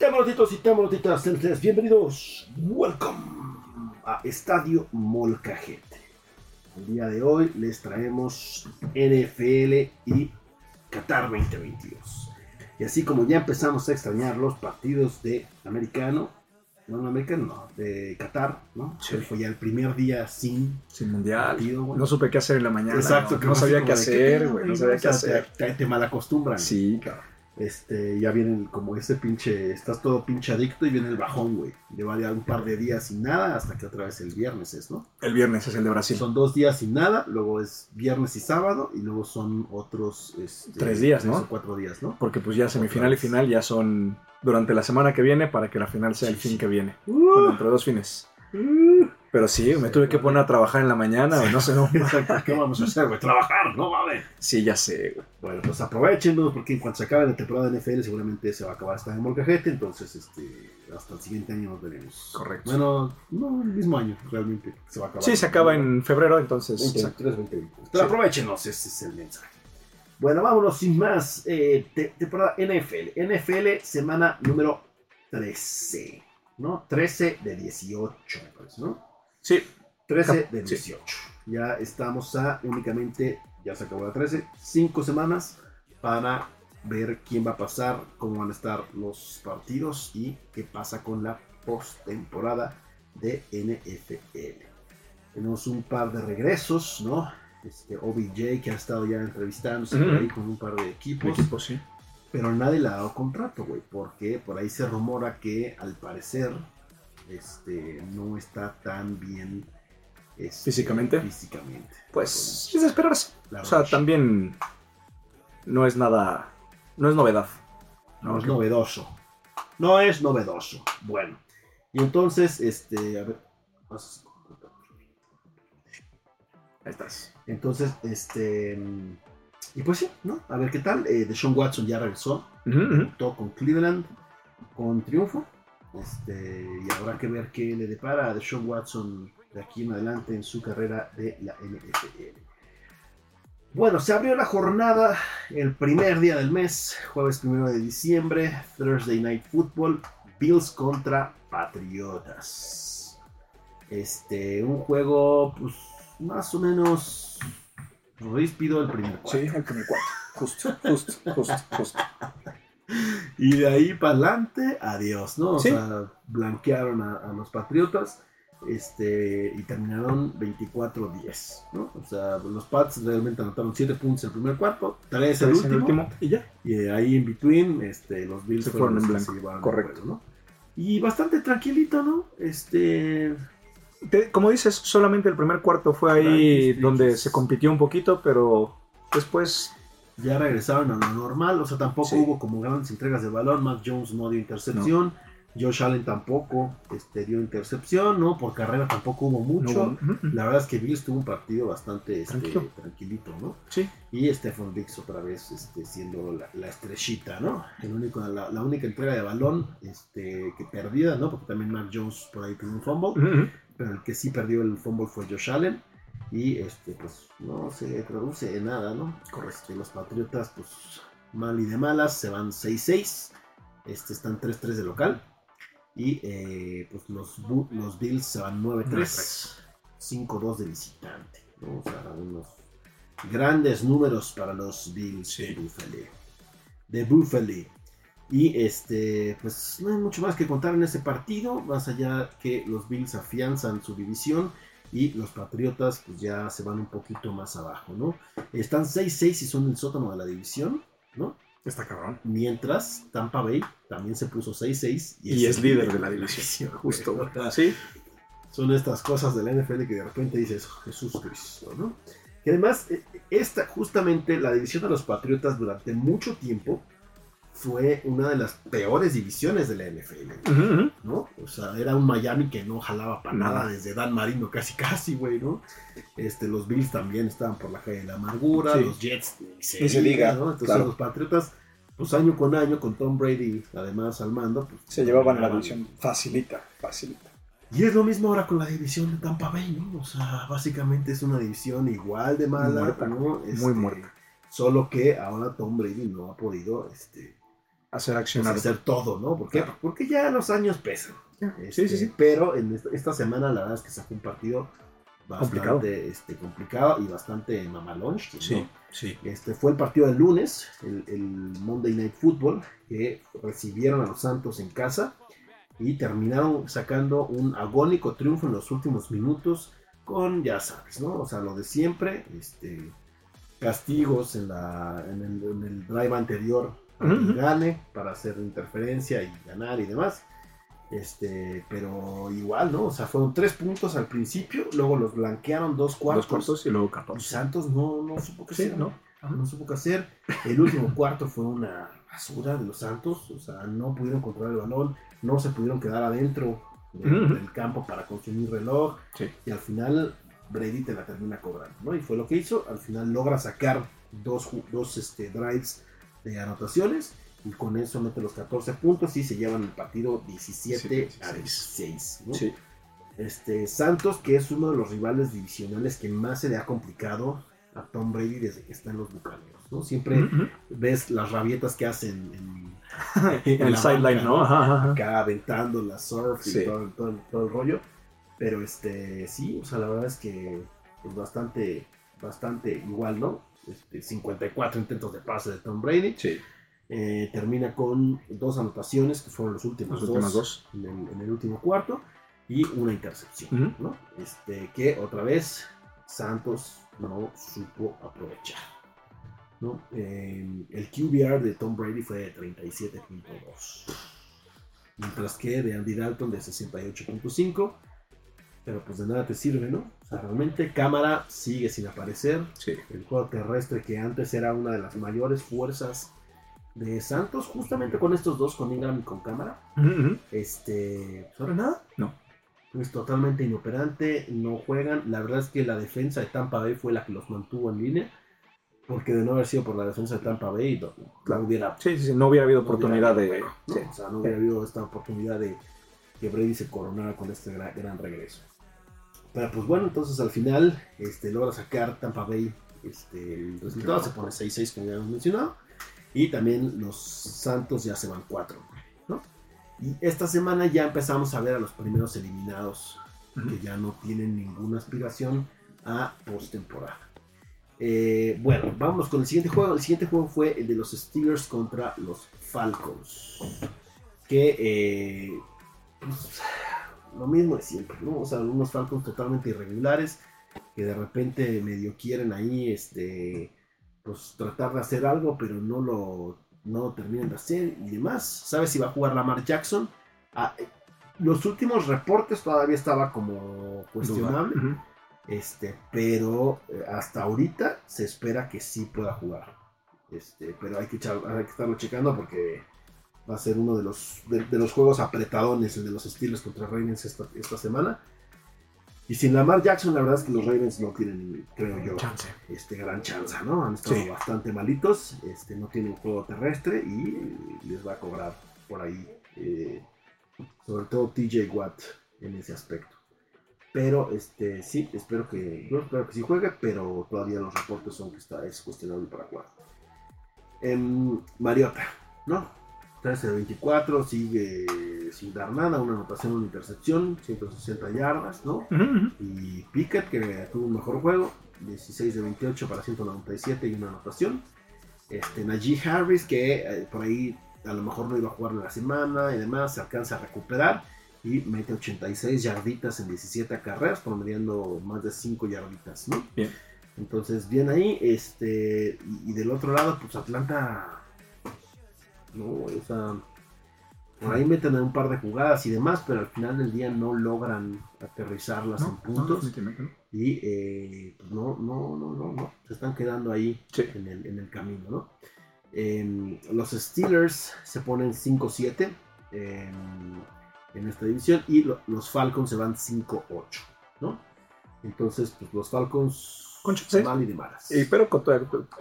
Temorotitos y ustedes bienvenidos. Welcome a Estadio Molcajete. El día de hoy les traemos NFL y Qatar 2022. Y así como ya empezamos a extrañar los partidos de americano, no, no americano, no, de Qatar, ¿no? Sí. Fue ya el primer día sin Sin mundial. partido. No supe qué hacer en la mañana. Exacto, no, que no sabía qué hacer, güey. No sabía qué hacer. Te, te, malacostumbran. Sí, cabrón. Este, ya vienen como ese pinche, estás todo pinche adicto y viene el bajón, güey. Lleva ya un par de días sin nada hasta que otra vez el viernes es, ¿no? El viernes es el de Brasil. Son dos días sin nada, luego es viernes y sábado y luego son otros este, Tres días, tres ¿no? o cuatro días, ¿no? Porque pues ya semifinal y final ya son durante la semana que viene para que la final sea el fin que viene. Uh, Bueno, entre dos fines. uh. Pero sí, me tuve que poner a trabajar en la mañana, güey. No sé, no. ¿Qué vamos a hacer, güey? Trabajar, no mames. Sí, ya sé, güey. Bueno, pues aprovechenos porque en cuanto se acabe la temporada de NFL seguramente se va a acabar esta de Molcajete, entonces este, hasta el siguiente año nos veremos. Correcto. Bueno, no, el mismo año realmente se va a acabar. Sí, se acaba en febrero, entonces. exacto. 2023, 2020. Pero aprovechenos, ese es el mensaje. Bueno, vámonos sin más. Eh, te- temporada NFL. NFL, semana número 13. ¿No? 13 de 18, me parece, ¿no? Sí, 13 Cap- de sí. 18. Ya estamos a únicamente, ya se acabó la 13, 5 semanas para ver quién va a pasar, cómo van a estar los partidos y qué pasa con la postemporada de NFL. Tenemos un par de regresos, ¿no? Este OBJ que ha estado ya entrevistándose por ahí con un par de equipos, sí. pero nadie le ha dado contrato, güey, porque por ahí se rumora que al parecer este no está tan bien este, Físicamente. físicamente. Pues es de esperarse. La O sea, también no es nada. No es novedad. No es novedoso. No es novedoso. Bueno. Y entonces, este, a ver. vamos a- Ahí estás. Entonces, este. Y pues sí, ¿no? A ver qué tal. Eh, Deshaun Watson ya regresó. Debutó con Cleveland con triunfo. Este, y habrá que ver qué le depara a Deshaun Watson de aquí en adelante en su carrera de la NFL. Bueno, se abrió la jornada el primer día del mes, jueves primero de diciembre, Thursday Night Football, Bills contra Patriotas. Este, un juego, pues, más o menos ríspido el primer Sí, cuarto. el primer cuarto. Justo, justo, justo, justo. Y de ahí para adelante, adiós, ¿no? O Sí. sea, blanquearon a, a los Patriotas este, y terminaron 24-10, ¿no? O sea, los Pats realmente anotaron 7 puntos el primer cuarto, 3 el último, el último. Y ya. y de ahí en between, este, los Bills Se fueron, fueron en blanco, correcto. juego, ¿no? Y bastante tranquilito, ¿no? Este, Te- como dices, solamente el primer cuarto fue ahí donde se compitió un poquito, pero después. Ya regresaron a lo normal, o sea, tampoco Sí. hubo como grandes entregas de balón, Mac Jones no dio intercepción, Josh Allen tampoco este, dio intercepción, ¿no? Por carrera tampoco hubo mucho. no-. La verdad es que Bills tuvo un partido bastante este, tranquilito, ¿no? Sí. Y Stephen Diggs otra vez este, siendo la, la estrellita, ¿no? El único, la, la única entrega de balón este, que perdida, ¿no? Porque también Mark Jones por ahí tuvo un fumble, pero el que sí perdió el fumble fue Josh Allen. Y este, pues no se traduce en nada, ¿no? Este, los Patriotas, pues mal y de malas, se van 6-6. Este, están 3-3 de local. Y eh, pues los, los Bills se van 9-3. 5-2 de visitante. ¿no? O sea, unos grandes números para los Bills de Buffalo. De Buffalo. Y este, pues no hay mucho más que contar en ese partido, más allá que los Bills afianzan su división y los Patriotas pues ya se van un poquito más abajo, ¿no? Están 6-6 y son el sótano de la división, ¿no? Está cabrón. Mientras Tampa Bay también se puso 6-6 Y es el líder de la división. Justo. güey. Sí. Son estas cosas de la NFL que de repente dices, "Oh, Jesús Cristo, ¿no? Que además, eh, esta, justamente la división de los Patriotas durante mucho tiempo fue una de las peores divisiones de la NFL. ¿no? O sea, era un Miami que no jalaba para nada, desde Dan Marino casi casi, güey, ¿no? Este, los Bills también estaban por la calle de la amargura, Sí. los Jets se, se diga, ¿no? Entonces claro. los Patriotas, pues año con año, con Tom Brady además al mando, pues, Se llevaban la división. Facilita, facilita. Y es lo mismo ahora con la división de Tampa Bay, ¿no? O sea, básicamente es una división igual de mala, Muerta, ¿no? Este, muy muerta. Solo que ahora Tom Brady no ha podido este, hacer pues, accionar. hacer todo, ¿no? ¿Por qué? Claro. Porque ya los años pesan. Sí, sí, Este, sí. Pero en esta, esta semana la verdad es que sacó un partido bastante Complicado. este, complicado y bastante mamalón. ¿no? Sí, sí. Este fue el partido del lunes, el, el Monday Night Football, que recibieron a los Santos en casa y terminaron sacando un agónico triunfo en los últimos minutos con, ya sabes, ¿no? O sea, lo de siempre, este, castigos en, la, en, el, en el drive anterior para que gane, para hacer interferencia y ganar y demás. Este, pero igual, ¿no? O sea, fueron tres puntos al principio, luego los blanquearon dos cuartos. Dos cuartos y luego Y 14. Santos no, no supo qué Sí, hacer, ¿no? no supo qué hacer. El último cuarto fue una basura de los Santos, o sea, no pudieron controlar el balón, no se pudieron quedar adentro del, campo para consumir reloj Sí. y al final Brady te la termina cobrando, ¿no? Y fue lo que hizo, al final logra sacar dos, dos este, drives de anotaciones y con eso mete los 14 puntos y se llevan el partido 17 a 16, ¿no? Sí. Este, Santos, que es uno de los rivales divisionales que más se le ha complicado a Tom Brady desde que está en los Bucaneros, ¿no? Siempre ves las rabietas que hacen en, En el sideline, ¿no? Ajá, ajá. acá aventando la surf y Sí. todo, el- todo todo el rollo. Pero este, sí, o sea, la verdad es que pues, bastante, bastante igual, ¿no? Este, 54 intentos de pase de Tom Brady. Sí, Eh, termina con dos anotaciones, que fueron los últimos dos, dos. En, el, en el último cuarto, y una intercepción. ¿no? Este, que otra vez Santos no supo aprovechar. ¿no? Eh, el QBR de Tom Brady fue de 37.2. Mientras que de Andy Dalton de 68.5. Pero pues de nada te sirve, ¿no? O sea, realmente cámara sigue sin aparecer. Sí. El juego terrestre que antes era una de las mayores fuerzas de Santos, justamente con estos dos, con Ingram y con cámara. Este, pues ahora nada. No. Es totalmente inoperante, no juegan. La verdad es que la defensa de Tampa Bay fue la que los mantuvo en línea. Porque de no haber sido por la defensa de Tampa Bay, no, no hubiera, Sí, sí, sí, no hubiera habido no oportunidad hubiera de. ¿no? sí. O sea, no hubiera habido esta oportunidad de que Brady se coronara con este gran, gran regreso. Pero pues bueno, entonces al final este, logra sacar Tampa Bay este, el resultado, se pone 6-6 como ya hemos mencionado. Y también los Santos ya se van 4. ¿no? Y esta semana ya empezamos a ver a los primeros eliminados que ya no tienen ninguna aspiración a postemporada. Eh, bueno, vamos con el siguiente juego. El siguiente juego fue el de los Steelers contra los Falcons. Que eh, pues, lo mismo de siempre, ¿no? O sea, unos Falcons totalmente irregulares que de repente medio quieren ahí, este, pues tratar de hacer algo, pero no lo, no lo terminan de hacer y demás. ¿Sabes si va a jugar Lamar Jackson? Ah, eh, los últimos reportes todavía estaba como cuestionable. Este, pero eh, hasta ahorita se espera que sí pueda jugar. Este, pero hay que, echar- hay que estarlo checando porque va a ser uno de los, de, de los juegos apretadones, el de los Steelers contra Ravens esta, esta semana. Y sin Lamar Jackson, la verdad es que los Ravens no tienen, creo yo, Chance. este, gran chance, ¿no? Han estado Sí. bastante malitos, este, no tienen juego terrestre y les va a cobrar por ahí, eh, sobre todo TJ Watt en ese aspecto. Pero este sí, espero que, yo espero que sí juegue, pero todavía los reportes son que está, es cuestionable para jugar. Em, Mariota, ¿no? 13 de 24, sigue sin dar nada, una anotación, una intercepción, 160 yardas, ¿no? Y Pickett, que tuvo un mejor juego, 16 de 28 para 197 y una anotación. Este, Najee Harris, que eh, por ahí a lo mejor no iba a jugar en la semana y demás, se alcanza a recuperar y mete 86 yarditas en 17 carreras, promediando más de 5 yarditas, ¿no? Bien. Entonces, bien ahí, este, y, y del otro lado, pues Atlanta, no, o sea, por ahí meten un par de jugadas y demás, pero al final del día no logran aterrizarlas en No, puntos no. y eh, pues no, no, no, no, no, se están quedando ahí Sí. en, el, en el camino, ¿no? Em, los Steelers se ponen 5-7 em, en esta división y lo- los Falcons se van 5-8, ¿no? Entonces, pues los Falcons Con mal y de malas. Pero con,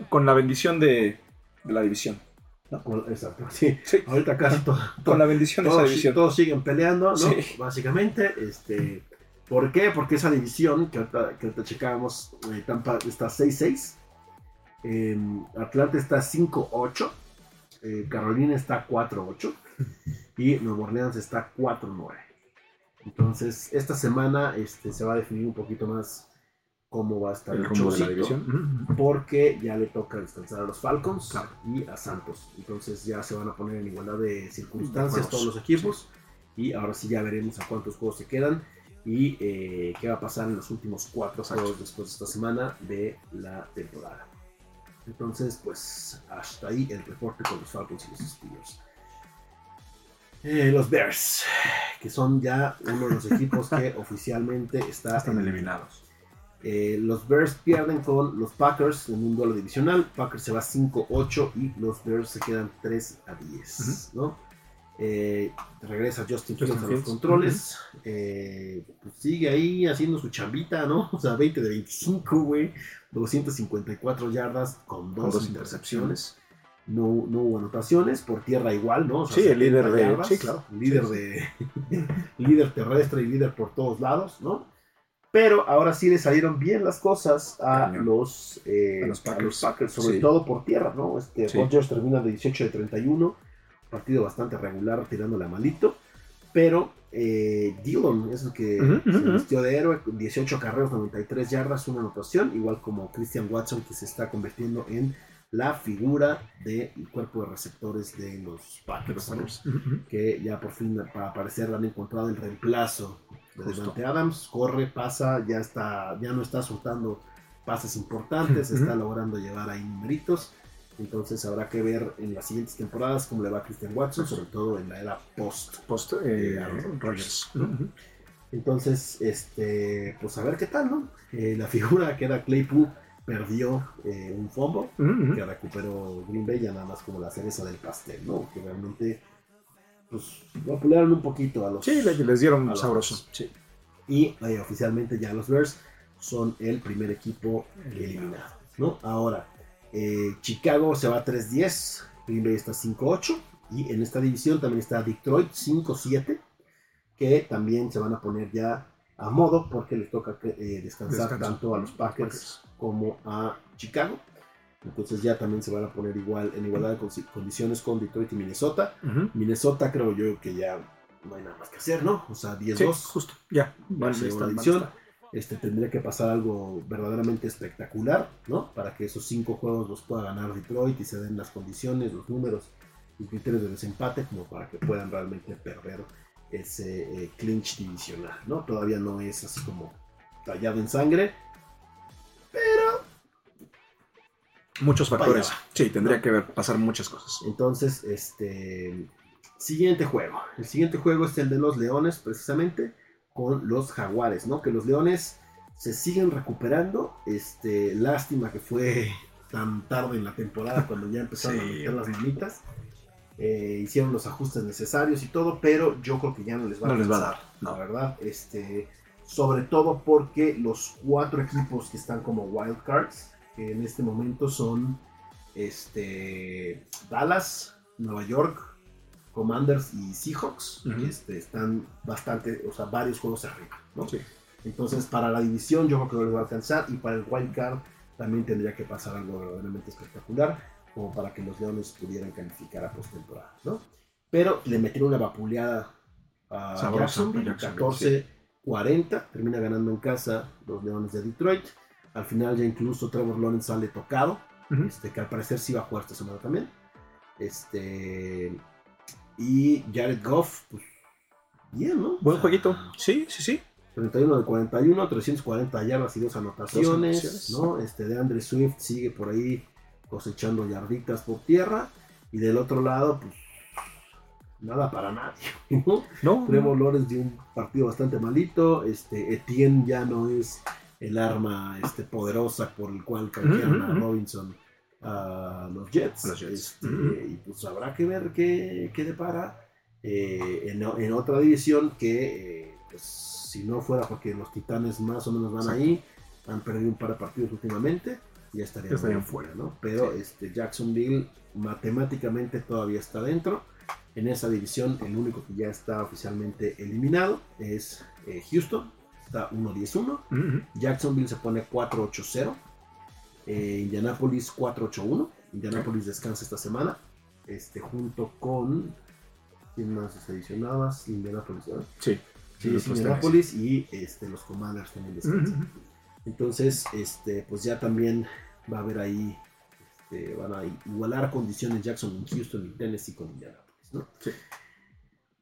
con la bendición de, de la división. Con- Exacto, sí. Sí. Ahorita casi todo, Con la bendición de esa todos, división. todos siguen peleando, ¿no? Sí. Básicamente, este, ¿por qué? Porque esa división que ahorita, que checábamos, eh, Tampa está 6-6, eh, Atlanta está 5-8 eh, Carolina está 4-8 y Nueva Orleans está 4-9. Entonces, esta semana este, se va a definir un poquito más cómo va a estar El rumbo de la división. Porque ya le toca descansar a los Falcons Claro. y a Santos. Entonces ya se van a poner en igualdad de circunstancias todos los equipos y ahora sí ya veremos a cuántos juegos se quedan y eh, qué va a pasar en los últimos cuatro Exacto. juegos después de esta semana de la temporada. Entonces, pues hasta ahí el reporte con los Falcons y los Steelers. Eh, los Bears, que son ya uno de los equipos que oficialmente está Están eliminados. Eh, los Bears pierden con los Packers en un duelo divisional. Packers se va 5-8 y los Bears se quedan 3 a 10. ¿no? Eh, regresa Justin Fields a los controles. Eh, pues sigue ahí haciendo su chambita, ¿no? O sea, 20 de 25, güey. 254 yardas con dos, Con dos intercepciones. No, no hubo anotaciones, por tierra igual, ¿no? O sea, Sí, el 70 líder de- yardas, sí, claro. Líder Sí, de. líder terrestre y líder por todos lados, ¿no? Pero ahora sí le salieron bien las cosas a Cañón. los, eh, A los Packers. sobre Sí. todo por tierra, ¿no? Este, Sí. Rodgers termina de 18 de 31, partido bastante regular, tirándole a malito. Pero eh, Dillon es el que se ujú. vistió de héroe, con 18 carreros, 93 yardas, una anotación, igual como Christian Watson, que se está convirtiendo en la figura del cuerpo de receptores de los Packers. que ya por fin para parecer han encontrado el reemplazo Justo. Devante Adams, corre, pasa, ya está, ya no está soltando pases importantes, está logrando llevar ahí numeritos. Entonces habrá que ver en las siguientes temporadas cómo le va a Christian Watson, sobre todo en la era post. Post eh, Eh. Ujú. Entonces, este, pues a ver qué tal, ¿no? Eh, la figura que era Claypool perdió eh, un Ujú. que recuperó Green Bay ya nada más como la cereza del pastel, ¿no? Que realmente pues vapulearon un poquito a los Sí, le- les dieron sabroso. Sí. y eh, oficialmente ya los Bears son el primer equipo eliminado, ¿no? Ahora eh, Chicago se va 3-10, Green Bay está 5-8 y en esta división también está Detroit 5-7 que también se van a poner ya a modo porque les toca eh, descansar Descanso. tanto a los Packers como a Chicago. Entonces ya también se van a poner igual en igualdad de condiciones con Detroit y Minnesota. Minnesota creo yo que ya no hay nada más que hacer, ¿no? O sea, 10-2 Sí, justo. Ya. Van, a este, tendría que pasar algo verdaderamente espectacular, ¿no? Para que esos cinco juegos los pueda ganar Detroit y se den las condiciones, los números y criterios de desempate como para que puedan realmente perder ese eh, clinch divisional, ¿no? Todavía no es así como tallado en sangre, Muchos factores. Vaya. Sí, tendría No. que ver, pasar muchas cosas. Entonces, este. Siguiente juego. El siguiente juego es el de los Leones, precisamente, con los Jaguares, ¿no? Que los Leones se siguen recuperando. Este, lástima que fue tan tarde en la temporada cuando ya empezaron a meter las manitas. Eh, hicieron los ajustes necesarios y todo, pero yo creo que ya no les va No les va a dar, no. La verdad, este. Sobre todo porque los cuatro equipos que están como wild cards, que en este momento son este, Dallas, Nueva York, Commanders y Seahawks, este, están bastante, o sea, varios juegos arriba, ¿no? Sí. Entonces, para la división yo creo que no les va a alcanzar y para el wild card también tendría que pasar algo verdaderamente espectacular como para que los Leones pudieran calificar a postemporada, ¿no? Pero le metieron una vapuleada a Sabrosa, Jacksonville, 14-40, termina ganando en casa los Leones de Detroit. Al final ya incluso Trevor Lawrence sale tocado, este, que al parecer sí va a jugar esta semana también. Este, y Jared Goff, pues bien, ¿no? Buen O sea, jueguito. Sí, sí, sí. 31 de 41, 340 yardas y dos anotaciones, Dos anotaciones. ¿no? Este de Andre Swift sigue por ahí cosechando yarditas por tierra. Y del otro lado, pues nada para nadie, ¿no? No, Trevor Lawrence dio un partido bastante malito. Este, Etienne ya no es el arma este, poderosa por el cual canjearon a. Robinson a los Jets. Los Jets. Este. Y pues habrá que ver qué, qué depara eh, en, en otra división que, eh, pues, si no fuera porque los Titanes más o menos van Exacto. ahí, han perdido un par de partidos últimamente, ya estarían, Ya estarían fuera, ¿no? Pero este, Jacksonville matemáticamente todavía está dentro. En esa división, el único que ya está oficialmente eliminado es eh, Houston, está 1-10-1. Ujú. Jacksonville se pone 4-8-0. Eh, Indianapolis 4-8-1. Indianapolis descansa esta semana. este, junto con. ¿Quién más adicionabas? Indianapolis, ¿verdad? Sí. Sí, Indianapolis y este, los Commanders también descansan. Ujú. Entonces, este, pues ya también va a haber ahí, este, van a igualar condiciones Jackson en Houston y Tennessee con Indianapolis, ¿no? Sí.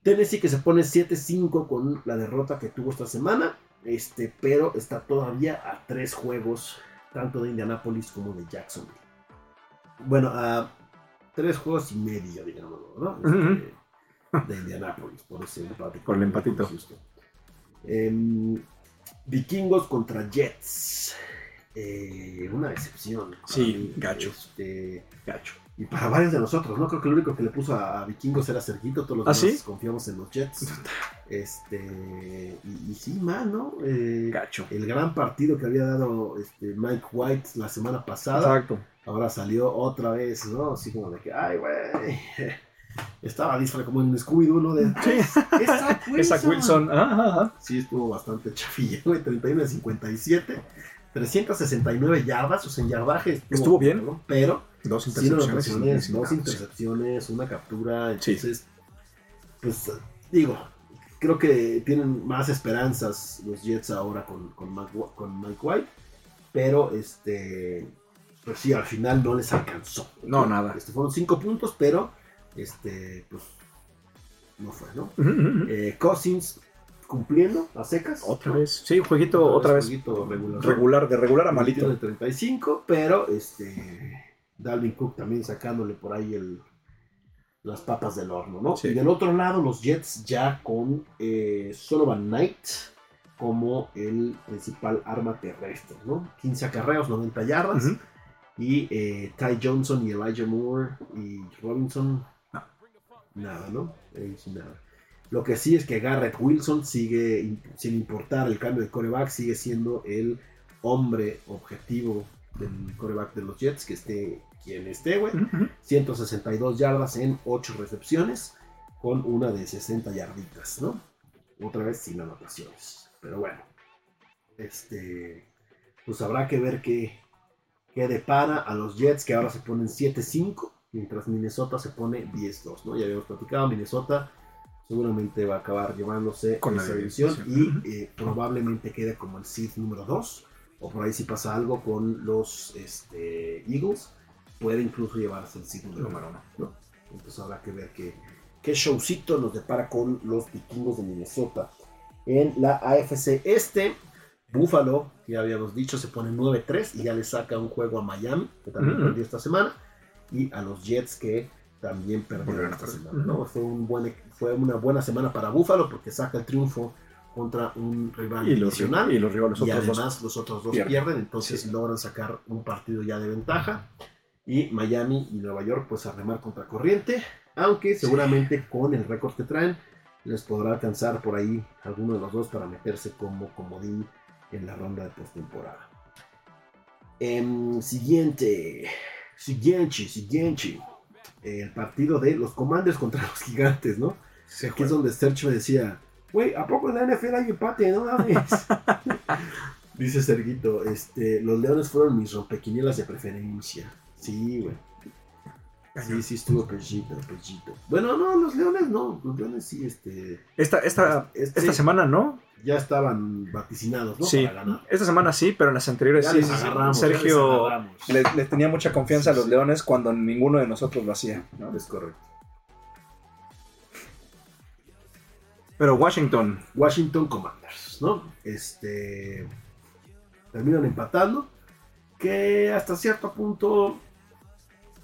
Tennessee que se pone 7-5 con la derrota que tuvo esta semana, este, pero está todavía a tres juegos, tanto de Indianapolis como de Jacksonville. Bueno, a tres juegos y medio, digámoslo, ¿no? Este, de Indianapolis, por ese empate. Por el empatito. Em, Vikingos contra Jets. Eh, una decepción. Sí, gacho. Este, Gacho. Y para varios de nosotros, ¿no? Creo que lo único que le puso a, a Vikingos era Sergito, todos los ¿Ah, demás sí? confiamos en los Jets. Este, y, y sí, man, ¿no? Eh, Gacho. el gran partido que había dado este, Mike White la semana pasada, Exacto. ahora salió otra vez, ¿no? Así como de que, ay, güey. Estaba disfra como en Scooby-Doo, ¿no? De, Sí. "Es Zach Esa Wilson. Ajá, ajá. Sí, estuvo bastante chafilla, güey. 31 de 57. 369 yardas, o sea, en yardaje Estuvo bien. ¿no? Pero Dos intercepciones. sin- dos intercepciones, una captura. Sí. Entonces, pues digo, creo que tienen más esperanzas los Jets ahora con, con, Mike, Wa- con Mike White. Pero este, pues sí, al final no les alcanzó. No, nada. Este, fueron cinco puntos, pero este, pues no fue, ¿no? Eh, Cousins cumpliendo a secas. Otra vez. Sí, jueguito otra vez. jueguito regular. Regular, de regular a Malito malito. de 35, pero este Dalvin Cook también sacándole por ahí el, las papas del horno, ¿no? Sí. Y del otro lado, los Jets ya con eh, Sullivan Knight como el principal arma terrestre, ¿no? 15 acarreos, 90 yardas. Y eh, Ty Johnson y Elijah Moore y Robinson, No. nada, ¿no? Nada. Lo que sí es que Garrett Wilson sigue, in- sin importar el cambio de coreback, sigue siendo el hombre objetivo del coreback de los Jets, que esté quien esté, güey. Ujú. 162 yardas en 8 recepciones, con una de 60 yarditas, ¿no? Otra vez sin anotaciones. Pero bueno, este, pues habrá que ver qué, qué depara a los Jets, que ahora se ponen 7-5, mientras Minnesota se pone 10-2, ¿no? Ya habíamos platicado, Minnesota seguramente va a acabar llevándose Con la esa división división. y eh, probablemente quede como el seed número 2, o por ahí si pasa algo con los este, Eagles, puede incluso llevarse el seed número Número 1. uno. Entonces habrá que ver qué, qué showcito nos depara con los vikingos de Minnesota. En la AFC Este, Buffalo, ya habíamos dicho, se pone 9-3 y ya le saca un juego a Miami, que también Ujú. perdió esta semana, y a los Jets que también perdieron esta perder. semana. ¿no? Fue, un buen, fue una buena semana para Buffalo porque saca el triunfo contra un rival Y los, y los rivales y otros dos. además los otros dos pierden. pierden, entonces Sí. logran sacar un partido ya de ventaja. Y Miami y Nueva York pues a remar contra corriente, aunque seguramente con el récord que traen les podrá alcanzar por ahí alguno de los dos para meterse como comodín en la ronda de postemporada. Em, siguiente, siguiente, siguiente. El partido de los Commanders contra los Gigantes, ¿no? Se Aquí es donde Sergio me decía, güey, ¿a poco en la NFL hay empate? No mames. Dice Serguito, este, los Leones fueron mis rompequinielas de preferencia. Sí, güey. Sí, sí estuvo pechito, pechito. Bueno, no, los Leones no, los Leones sí, este, Esta, esta, este, esta semana no. ya estaban vaticinados, ¿no? sí. Para ganar. Esta semana sí, pero en las anteriores Ya sí. les agarramos, les Sergio agarramos. le, le tenía mucha confianza a los sí. Leones cuando ninguno de nosotros lo hacía. ¿no? Es correcto. Pero Washington, Washington Commanders, ¿no? Este terminan empatando, que hasta cierto punto,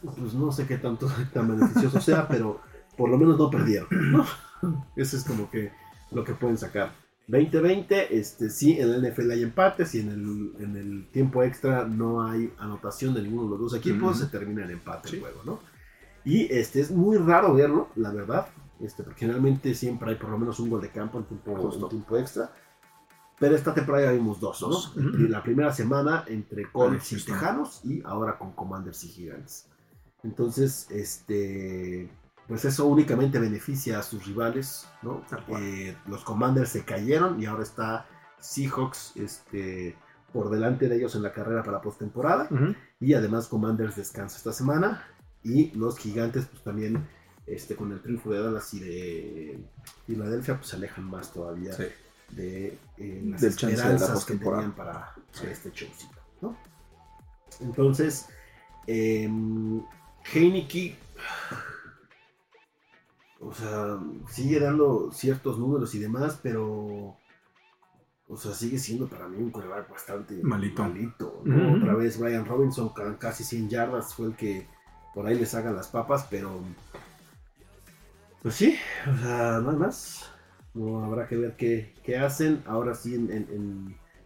pues no sé qué tanto tan beneficioso sea, pero por lo menos no perdieron, ¿no? Eso es como que lo que pueden sacar. 2020, este, sí, en el NFL hay empates y en el, en el tiempo extra no hay anotación de ninguno de los dos equipos, se termina en empate Sí. el juego, ¿no? Y este es muy raro verlo, la verdad, este, porque generalmente siempre hay por lo menos un gol de campo en tiempo, en tiempo extra. Pero esta temporada ya vimos dos, ¿no? Dos. La primera semana entre Colts y. Tejanos y ahora con Commanders y Gigantes. Entonces, este, pues eso únicamente beneficia a sus rivales, ¿no? Eh, los Commanders se cayeron y ahora está Seahawks este, por delante de ellos en la carrera para postemporada. ujú, Y además Commanders descansa esta semana. Y los gigantes, pues también, este, con el triunfo de Dallas y de Filadelfia, pues se alejan más todavía Sí. de eh, las Del chance de la esperanzas que tenían para, este showcito, ¿no? Entonces, eh, Heineke, o sea, sigue dando ciertos números y demás, pero, o sea, sigue siendo para mí un quarterback bastante Malito. Otra vez Brian Robinson casi 100 yardas fue el que por ahí les haga las papas, pero, pues sí, o sea, nada más. No habrá que ver qué, qué hacen. Ahora sí, en, en-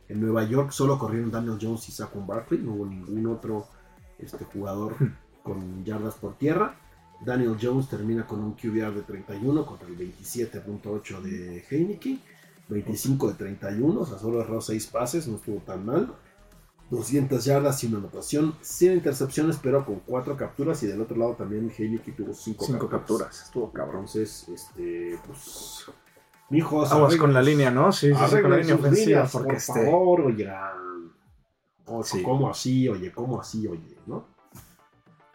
en- Nueva York solo corrieron Daniel Jones y Saquon Barkley. No hubo ningún otro este, jugador con yardas por tierra. Daniel Jones termina con un QBR de 31 contra el 27.8 de Heineke. 25 de 31, o sea, solo erró 6 pases, no estuvo tan mal. 200 yardas y una anotación, sin intercepciones, pero con 4 capturas. Y del otro lado también Heineke tuvo 5 Cinco capturas. Estuvo cabrón. entonces, este, pues. Mijos, Aguas con la línea, ¿no? Sí, sí, sí, con la línea ofensiva. líneas, porque por este. favor, oigan. O, Sí. ¿Cómo así, oye? ¿Cómo así, oye? ¿No?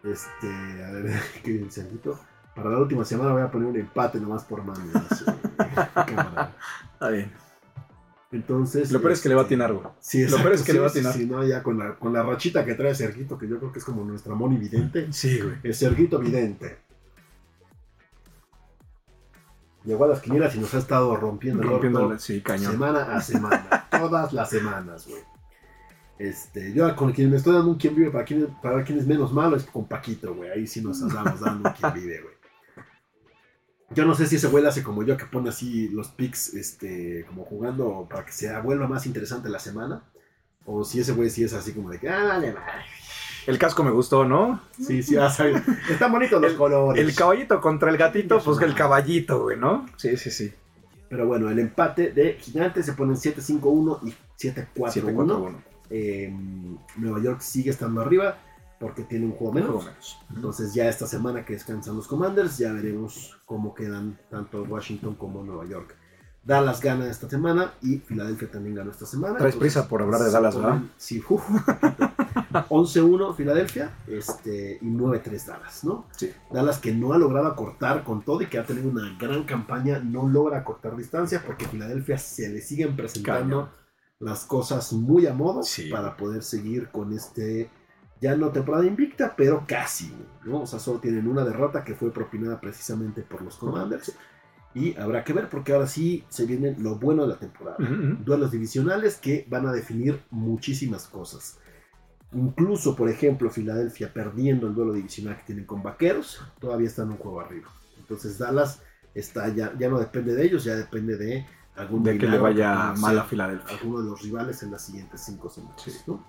Este, a ver, qué mensajito. Para la última semana voy a poner un empate nomás por mano. Está bien. Entonces. Lo peor es que le va a este, atinar, güey. Sí, Lo peor es que le va a atinar. sí, no, ya con la, con la rachita que trae Serguito, que yo creo que es como nuestra Moni Vidente. Sí, güey. El Serguito Vidente. Llegó a las quinielas y nos ha estado rompiendo el orto sí, cañón. semana a semana. todas las semanas, güey. Este, yo con quien me estoy dando un quien vive para quien, para quien es menos malo es con Paquito, güey. Ahí sí nos andamos dando un quien vive, güey. Yo no sé si ese güey hace como yo que pone así los picks, este, como jugando para que se vuelva más interesante la semana. O si ese güey sí es así como de que, ah, vale, vale. El casco me gustó, ¿no? Sí, sí, vas a ver. Están bonitos los colores. El caballito contra el gatito, pues que el caballito, güey, ¿no? Sí, sí, sí. Pero bueno, el empate de Gigantes se ponen 7-5-1 y 7-4-1. 7-4-1. Eh, Nueva York sigue estando arriba porque tiene un juego menos. Entonces ya esta semana que descansan los Commanders, ya veremos cómo quedan tanto Washington como Nueva York. Dallas gana esta semana y Filadelfia también ganó esta semana. Traes Entonces, prisa por hablar de Dallas, ¿verdad? Sí, uf, 11-1 Filadelfia este, y 9-3 Dallas, ¿no? Sí. Dallas que no ha logrado acortar con todo y que ha tenido una gran campaña, no logra acortar distancia porque Filadelfia se le siguen presentando las cosas muy a modo Sí. para poder seguir con este, ya no temporada invicta, pero casi, ¿no? O sea, solo tienen una derrota que fue propinada precisamente por los Commanders y habrá que ver porque ahora sí se viene lo bueno de la temporada duelos divisionales que van a definir muchísimas cosas. Incluso, por ejemplo, Filadelfia perdiendo el duelo divisional que tienen con Vaqueros, todavía están un juego arriba. Entonces Dallas está ya, ya no depende de ellos, ya depende de algún De que le vaya mal a Filadelfia. alguno de los rivales en las siguientes cinco semanas. Sí. ¿no?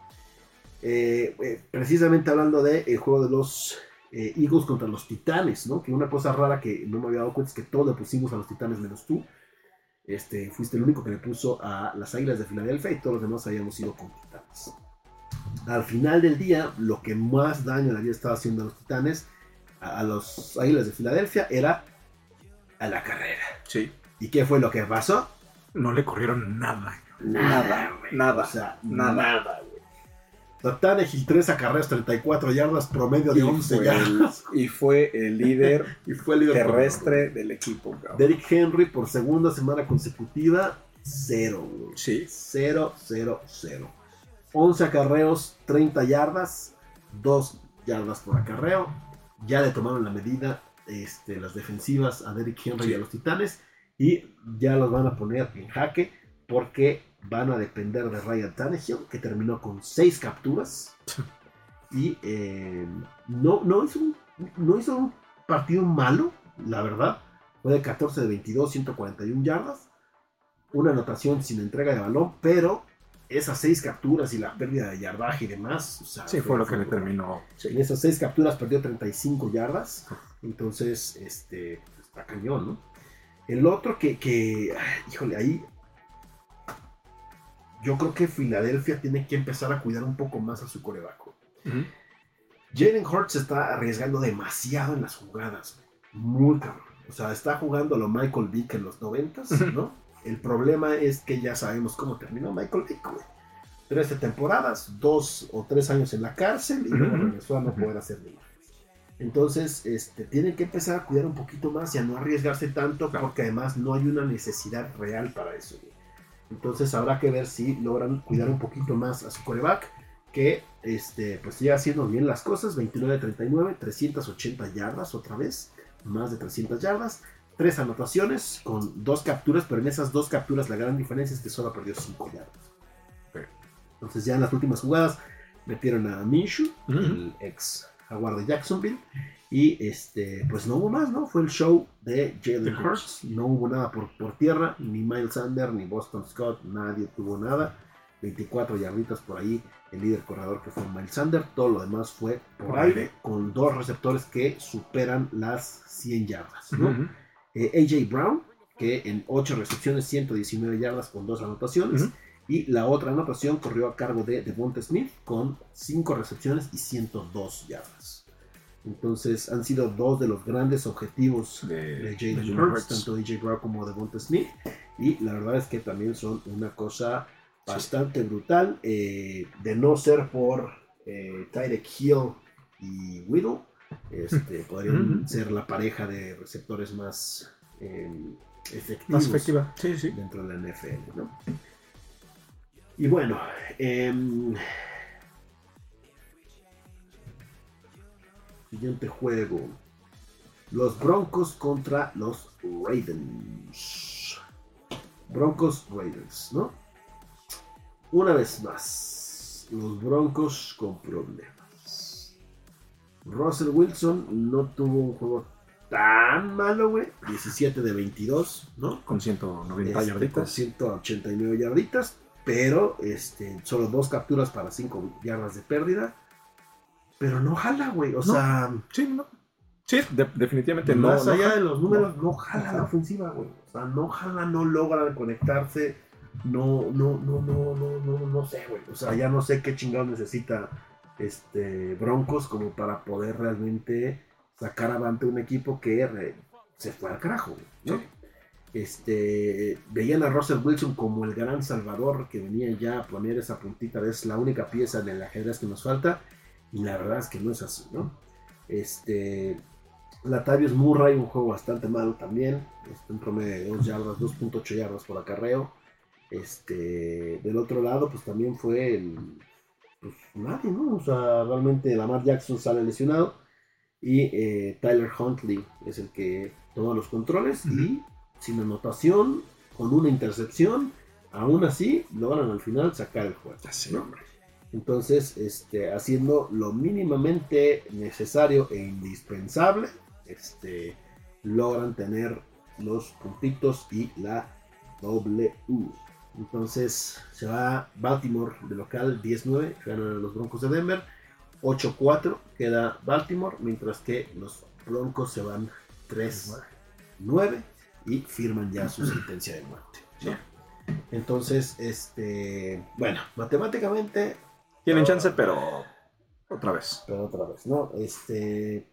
Eh, eh, precisamente hablando del el juego de los eh, Eagles contra los Titanes, ¿no? Que una cosa rara que no me había dado cuenta es que todos le pusimos a los Titanes menos tú. Este, fuiste el único que le puso a las Águilas de Filadelfia y todos los demás habíamos ido con Titanes. Al final del día, lo que más daño le había estado haciendo a los Titanes, a, a los Águilas de Filadelfia, era a la carrera. Sí. ¿Y qué fue lo que pasó? No le corrieron nada. Nada, nada, O sea, nada. nada, Tannehill 3 acarreos, 34 yardas, promedio de Y 11 fue, yardas. el, y fue el líder Y fue el líder terrestre del equipo, cabrón. Derrick Henry por segunda semana consecutiva, 0, güey. Sí. 0, 0, 0. 11 acarreos, 30 yardas, 2 yardas por acarreo. Ya le tomaron la medida este, las defensivas a Derrick Henry Sí. y a los Titanes. Y ya los van a poner en jaque porque van a depender de Ryan Tannehill, que terminó con 6 capturas. Y eh, no, no, hizo un, no hizo un partido malo, la verdad. Fue de 14 de 22, 141 yardas. Una anotación sin entrega de balón, pero esas 6 capturas y la pérdida de yardaje y demás. o sea, Sí, fue lo que le terminó. En esas 6 capturas perdió 35 yardas. Entonces, este, está cañón, ¿no? El otro que, híjole, ahí yo creo que Filadelfia tiene que empezar a cuidar un poco más a su corebaco. Jalen Hurts se está arriesgando demasiado en las jugadas. Muy cabrón. O sea, está jugando a lo Michael Vick en los 90, ¿no? El problema es que ya sabemos cómo terminó Michael Vick, güey. 13 temporadas, dos o tres años en la cárcel y luego regresó a no poder hacer nada. Entonces, este, tienen que empezar a cuidar un poquito más y a no arriesgarse tanto, porque además no hay una necesidad real para eso. Entonces, habrá que ver si logran cuidar un poquito más a su coreback, que este, pues sigue haciendo bien las cosas: 29-39, 380 yardas otra vez, más de 300 yardas, tres anotaciones con dos capturas, pero en esas dos capturas la gran diferencia es que solo perdió 5 yardas. Entonces, ya en las últimas jugadas metieron a Minshew, el ex Jaguar de Jacksonville. Y este, pues no hubo más, ¿no? Fue el show de Jalen Hurts. No hubo nada por, por tierra, ni Miles Sanders, ni Boston Scott, nadie tuvo nada. 24 yarditas por ahí, el líder corredor que fue Miles Sanders. Todo lo demás fue por, aire, con dos receptores que superan las 100 yardas, ¿no? Eh, AJ Brown, que en 8 recepciones, 119 yardas con dos anotaciones. Y la otra anotación corrió a cargo de Devonta Smith con 5 recepciones y 102 yardas. Entonces han sido dos de los grandes objetivos de, Jalen Hurts, tanto DJ Brown como Devonta Smith. Y la verdad es que también son una cosa bastante brutal. Eh, de no ser por eh, Tyreek Hill y Whittle, este, podrían ser la pareja de receptores más eh, efectivos más efectiva. Sí, sí. dentro de la NFL. ¿no? Y bueno, em, siguiente juego. Los Broncos contra los Ravens. Broncos Ravens, ¿no? Una vez más, los Broncos con problemas. Russell Wilson no tuvo un juego tan malo, güey. 17 de 22, ¿no? Con 190 este, yarditas. Con 189 yarditas pero este, solo dos capturas para cinco yardas de pérdida. Pero no jala, güey. O sea. Sí, no. Sí, definitivamente no. Más allá de los números, no, jala la ofensiva, güey. O sea, no jala, no logra conectarse. No, no, no, no, no, no, no sé, güey. O sea, ya no sé qué chingado necesita este Broncos como para poder realmente sacar avante un equipo que se fue al carajo, ¿no? este, veían a Russell Wilson como el gran salvador que venía ya a poner esa puntita, es la única pieza en el ajedrez que nos falta, y la verdad es que no es así, ¿no? Este, Latavius Murray, un juego bastante malo también, este, un promedio de 2 yardas, 2.8 yardas por acarreo. Este, del otro lado, pues también fue el, pues nadie, ¿no? O sea, realmente Lamar Jackson sale lesionado y eh, Tyler Huntley es el que toma los controles y sin anotación, con una intercepción, aún así logran al final sacar el juego. Entonces, este, haciendo lo mínimamente necesario e indispensable, este, logran tener los puntitos y la W. Entonces se va Baltimore de local 10-9, ganan los Broncos de Denver. 8-4 queda Baltimore, mientras que los Broncos se van 3-9 y firman ya su sentencia de muerte. Entonces, este, bueno, matemáticamente... Tienen chance, pero otra vez. Pero otra vez, ¿no? Este...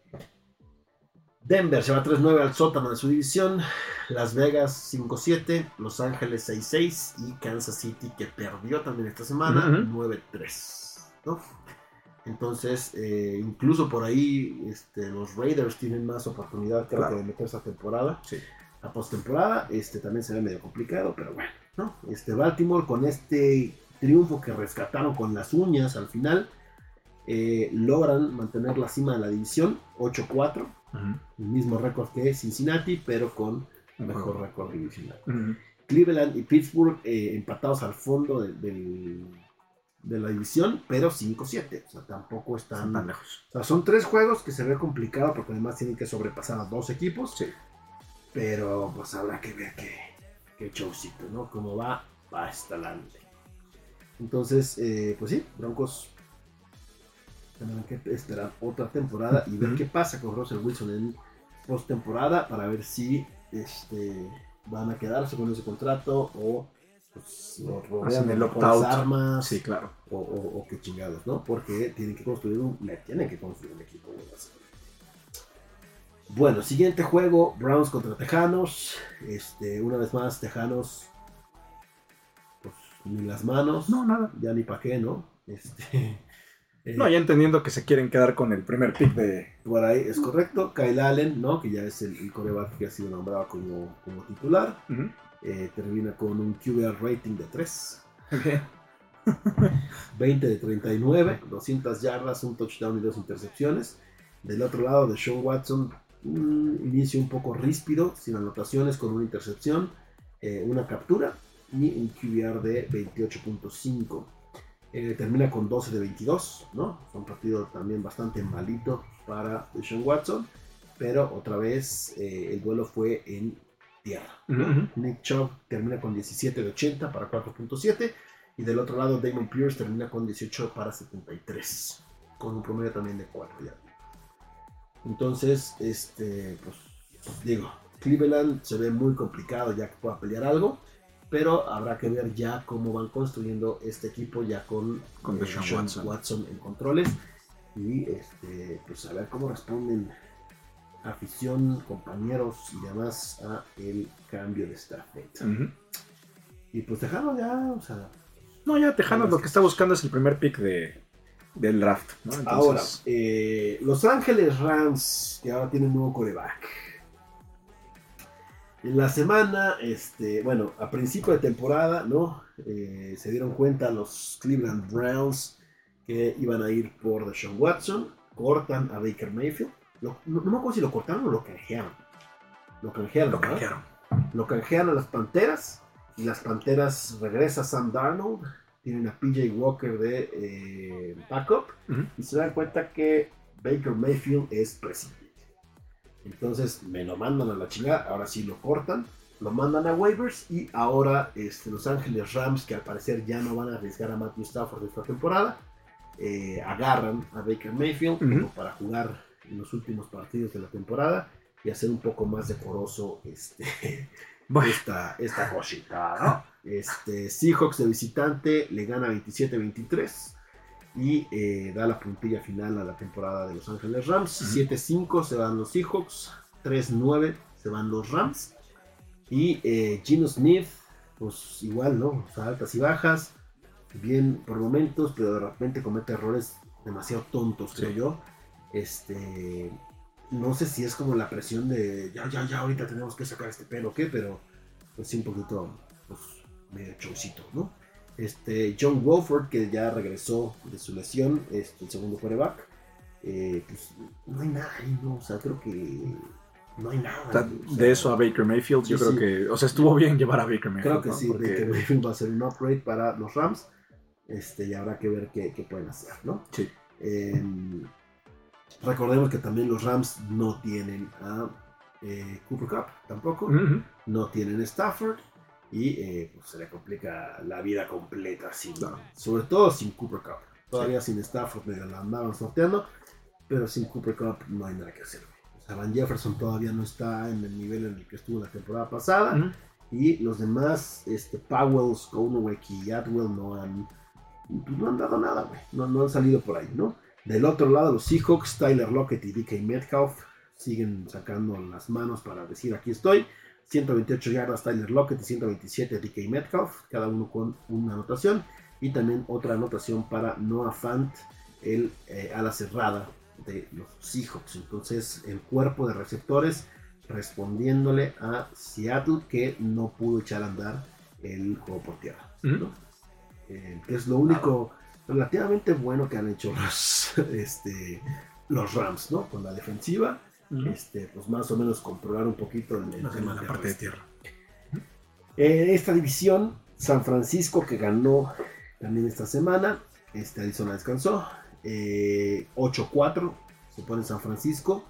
Denver se va 3-9 al sótano de su división. Las Vegas 5-7. Los Ángeles 6-6. Y Kansas City, que perdió también esta semana, 9-3. ¿no? Entonces, eh, incluso por ahí este, los Raiders tienen más oportunidad, creo que de meterse a temporada. Sí a postemporada. Este también se ve medio complicado, pero bueno, ¿no? Este Baltimore con este triunfo que rescataron con las uñas al final, eh, logran mantener la cima de la división 8-4, el mismo récord que Cincinnati, pero con mejor récord divisional. Cleveland y Pittsburgh eh, empatados al fondo de, de la división, pero 5-7. O sea, tampoco están tan lejos. O sea, son tres juegos que se ve complicado porque además tienen que sobrepasar a dos equipos. Sí. Pero pues habrá que ver qué, qué showcito, ¿no? Cómo va, va hasta adelante. Entonces, eh, pues sí, Broncos tendrán que esperar otra temporada y ver qué pasa con Russell Wilson en postemporada para ver si este, van a quedarse con ese contrato o pues, lo rodean el armas sí, claro. o, o, qué chingados, ¿no? Porque tienen que construir un, tienen que construir un equipo. Bueno, siguiente juego, Browns contra Tejanos. Este, una vez más, Tejanos. Ni las manos. No, nada. Ya ni pa' qué, ¿no? Este. Eh, No, ya entendiendo que se quieren quedar con el primer pick de. Por ahí es correcto. Kyle Allen, ¿no? Que ya es el, el coreback que ha sido nombrado como, como titular. Eh, termina con un QBR rating de 3. Ok. 20 de 39, 200 yardas, un touchdown y dos intercepciones. Del otro lado de Sean Watson, un inicio un poco ríspido, sin anotaciones, con una intercepción, eh, una captura y un QBR de 28.5. Eh, termina con 12 de 22, ¿no? Fue un partido también bastante malito para Sean Watson, pero otra vez eh, el duelo fue en tierra. Ujú, ujú. Nick Chubb termina con 17 de 80 para 4.7. Y del otro lado, Damon Pierce termina con 18 para 73. Con un promedio también de 4 ya. Entonces, este, pues, digo, Cleveland se ve muy complicado ya que pueda pelear algo. Pero habrá que ver ya cómo van construyendo este equipo ya con, Con eh, Sean Watson. en controles. Y este, pues a ver cómo responden afición, compañeros y demás a el cambio de staff. Ujú. Y pues dejarlo ya, o sea, No, ya Tejanos lo que está buscando es el primer pick de, del draft. ¿no? Entonces, Ahora, eh, Los Ángeles Rams, que ahora tienen nuevo coreback. En la semana, este, bueno, a principio de temporada, ¿no? Eh, se dieron cuenta los Cleveland Browns que iban a ir por Deshaun Watson. Cortan a Baker Mayfield. Lo- no, no me acuerdo si lo cortaron o lo canjearon. Lo canjearon, lo ¿verdad? canjearon. Lo canjean a las Panteras y las Panteras regresa Sam Darnold. Tienen a PJ Walker de eh, backup y se dan cuenta que Baker Mayfield es presidente. Entonces me lo mandan a la chingada, ahora sí lo cortan, lo mandan a waivers y ahora este, Los Ángeles Rams, que al parecer ya no van a arriesgar a Matthew Stafford esta temporada, eh, agarran a Baker Mayfield como para jugar en los últimos partidos de la temporada y hacer un poco más decoroso este, Bueno, esta, esta cosita, ¿no? Este, Seahawks de visitante le gana 27-23 y eh, da la puntilla final a la temporada de Los Ángeles Rams. Ujú. 7-5 se van los Seahawks, 3-9 se van los Rams. Y eh, Gino Smith, pues igual, ¿no? O sea, altas y bajas, bien por momentos, pero de repente comete errores demasiado tontos, creo yo. Este, no sé si es como la presión de ya, ya, ya, ahorita tenemos que sacar este pelo o qué, pero pues sí, un poquito, pues, medio chaucito, ¿no? Este, John Wolford, que ya regresó de su lesión, este, el segundo quarterback, eh, pues no hay nada ahí, ¿no? O sea, creo que no hay nada. o sea, de eso a Baker Mayfield, yo creo sí. que. O sea, estuvo bien llevar a Baker Mayfield. Creo que ¿no? sí, Porque- Baker Mayfield va a ser un upgrade para los Rams. Este, y habrá que ver qué, qué pueden hacer, ¿no? Sí. Eh, recordemos que también los Rams no tienen a eh, Cooper Cup tampoco. No tienen Stafford. Y eh, pues, se le complica la vida completa, sin, Claro. sobre todo sin Cooper Cup. Todavía sin Stafford medio la andaban sorteando, pero sin Cooper Cup no hay nada que hacer. O sea, Van Jefferson todavía no está en el nivel en el que estuvo la temporada pasada. Ujú. Y los demás, este, Powell, Skonowek y Atwell no han, pues, no han dado nada, güey. No, no han salido por ahí, ¿no? Del otro lado, los Seahawks, Tyler Lockett y DK Metcalf siguen sacando las manos para decir aquí estoy. 128 yardas Tyler Lockett y 127 DK Metcalf, cada uno con una anotación. Y también otra anotación para Noah Fant, el eh, ala cerrada de los Seahawks. Entonces, el cuerpo de receptores respondiéndole a Seattle que no pudo echar a andar el juego por tierra. Eh, que es lo único relativamente bueno que han hecho los, este, los Rams, ¿no? Con la defensiva, Este, pues más o menos controlar un poquito el, el la parte de tierra. Eh, esta división, San Francisco que ganó también esta semana, este Arizona descansó, eh, 8-4 se pone San Francisco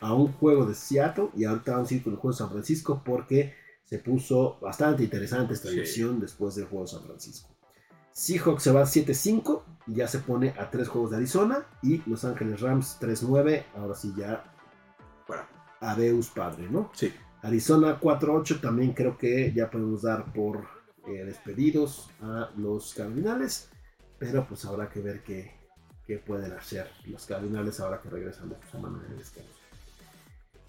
a un juego de Seattle y ahorita vamos a ir con el juego de San Francisco porque se puso bastante interesante esta Sí. división después del juego de San Francisco. Seahawks se va 7-5 y ya se pone a 3 juegos de Arizona y Los Ángeles Rams 3-9, ahora sí ya Adeus padre, ¿no? sí. Arizona 4-8 también creo que ya podemos dar por eh, despedidos a los Cardinales, pero pues habrá que ver qué, qué pueden hacer los Cardinales ahora que regresan de su semana de descanso.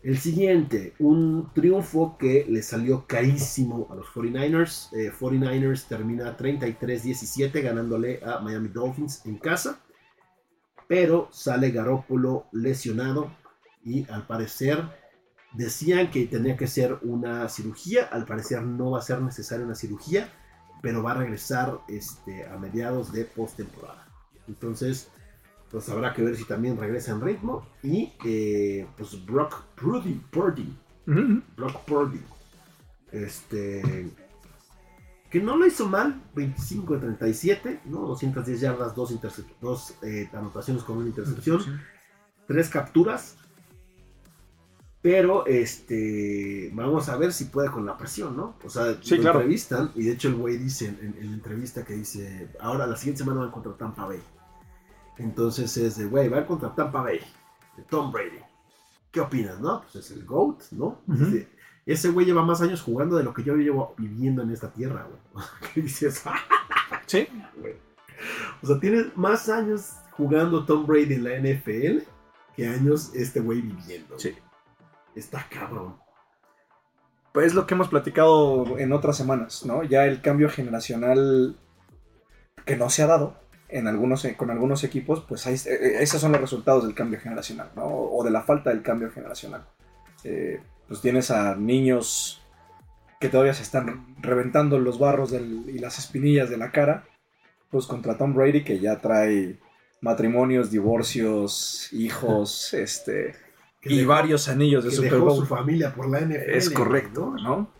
El siguiente, un triunfo que le salió carísimo a los 49ers. Eh, 49ers termina 33-17 ganándole a Miami Dolphins en casa. pero sale Garópolo lesionado y al parecer decían que tenía que ser una cirugía, al parecer no va a ser necesaria una cirugía, pero va a regresar este, a mediados de postemporada. Entonces, pues habrá que ver si también regresa en ritmo. Y eh, pues Brock Purdy, Purdy, Brock Purdy, este, que no lo hizo mal, 25 de 37, ¿no? 210 yardas, dos, dos eh, anotaciones con una intercepción, tres capturas. Pero este vamos a ver si puede con la presión, ¿no? O sea, sí, lo claro. entrevistan y de hecho el güey dice en, en, la entrevista que dice, ahora la siguiente semana van contra Tampa Bay. Entonces es de, güey, van contra Tampa Bay, de Tom Brady. ¿Qué opinas, no? Pues es el GOAT, ¿no? Ese güey lleva más años jugando de lo que yo llevo viviendo en esta tierra, güey. ¿Qué dices? Sí, güey. O sea, tiene más años jugando Tom Brady en la NFL que años este güey viviendo. sí. Está cabrón. Pues es lo que hemos platicado en otras semanas, ¿no? Ya el cambio generacional que no se ha dado en algunos, con algunos equipos, pues ahí, eh, esos son los resultados del cambio generacional, ¿no? O de la falta del cambio generacional. Eh, pues tienes a niños que todavía se están reventando los barros y las espinillas de la cara, pues contra Tom Brady que ya trae matrimonios, divorcios, hijos, este, y dejó- varios anillos de que Super dejó Bowl. su familia por la NFL. Es correcto, ¿no? ¿no?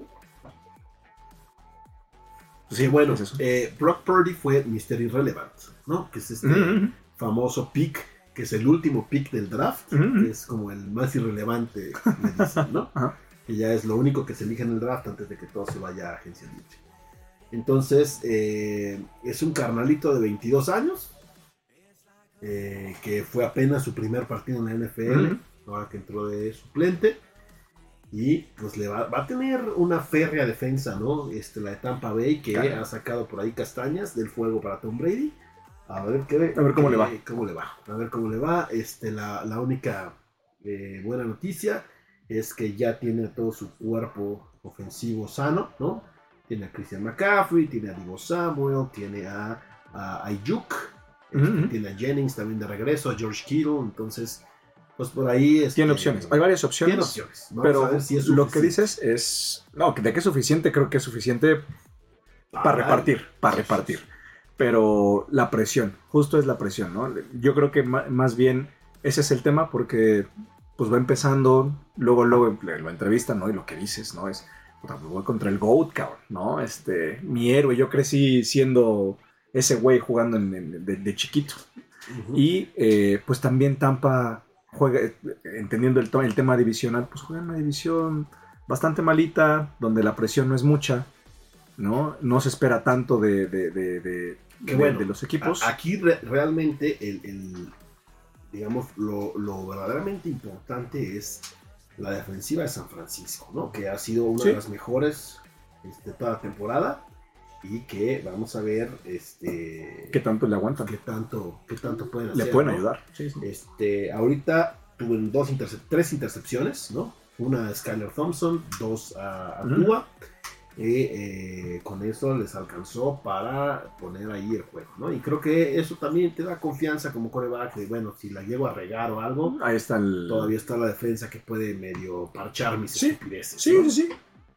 Sí, bueno, es eso. eh, Brock Purdy fue Mr. Irrelevant, ¿no? Que es este famoso pick, que es el último pick del draft, que es como el más irrelevante, le dicen, ¿no? Ajá. Que ya es lo único que se elige en el draft antes de que todo se vaya a agencia libre. Entonces, eh, es un carnalito de 22 años, eh, que fue apenas su primer partido en la NFL. Ahora que entró de suplente. Y pues le va, va a tener una férrea defensa, ¿no? Este, la de Tampa Bay, que ha sacado por ahí castañas del fuego para Tom Brady. A ver, qué, A ver cómo le va. cómo le va. A ver cómo le va. Este, la, la única eh, buena noticia es que ya tiene todo su cuerpo ofensivo sano, ¿no? Tiene a Christian McCaffrey, tiene a Divo Samuel, tiene a, a Ayuk, este, Ujú. tiene a Jennings también de regreso, a George Kittle, entonces, pues por ahí... este, Tiene opciones, hay varias opciones. Tiene opciones. Vamos pero a ver si es lo que dices es. No, de que es suficiente, creo que es suficiente para repartir. Para repartir. Pero la presión, justo es la presión, ¿no? Yo creo que más bien ese es el tema porque pues va empezando, luego, luego lo entrevistan, ¿no? Y lo que dices, ¿no? Es, voy contra el GOAT, cabrón, ¿no? Este, mi héroe, yo crecí siendo ese güey jugando en- en- de, de chiquito. Y eh, pues también Tampa juega, eh, entendiendo el, tema divisional, pues juega en una división bastante malita, donde la presión no es mucha, ¿no? No se espera tanto de, de- de- de- Que bueno, los equipos. Aquí re- realmente el, el- digamos, lo, lo verdaderamente importante es la defensiva de San Francisco, ¿no? Que ha sido una Sí. de las mejores este, toda la temporada y que vamos a ver este, ¿Qué tanto le aguantan? qué tanto, qué tanto pueden le hacer. pueden ¿no? ayudar. Sí, sí. Este, ahorita tuvieron dos intercep- tres intercepciones, ¿no? Una a Skyler Thompson, dos a, a. Tua. Y eh, con eso les alcanzó para poner ahí el juego, ¿no? Y creo que eso también te da confianza como coreback de, bueno, si la llego a regar o algo, Ahí está el... todavía está la defensa que puede medio parchar mis Sí. estupideces. Sí, ¿no? sí, sí.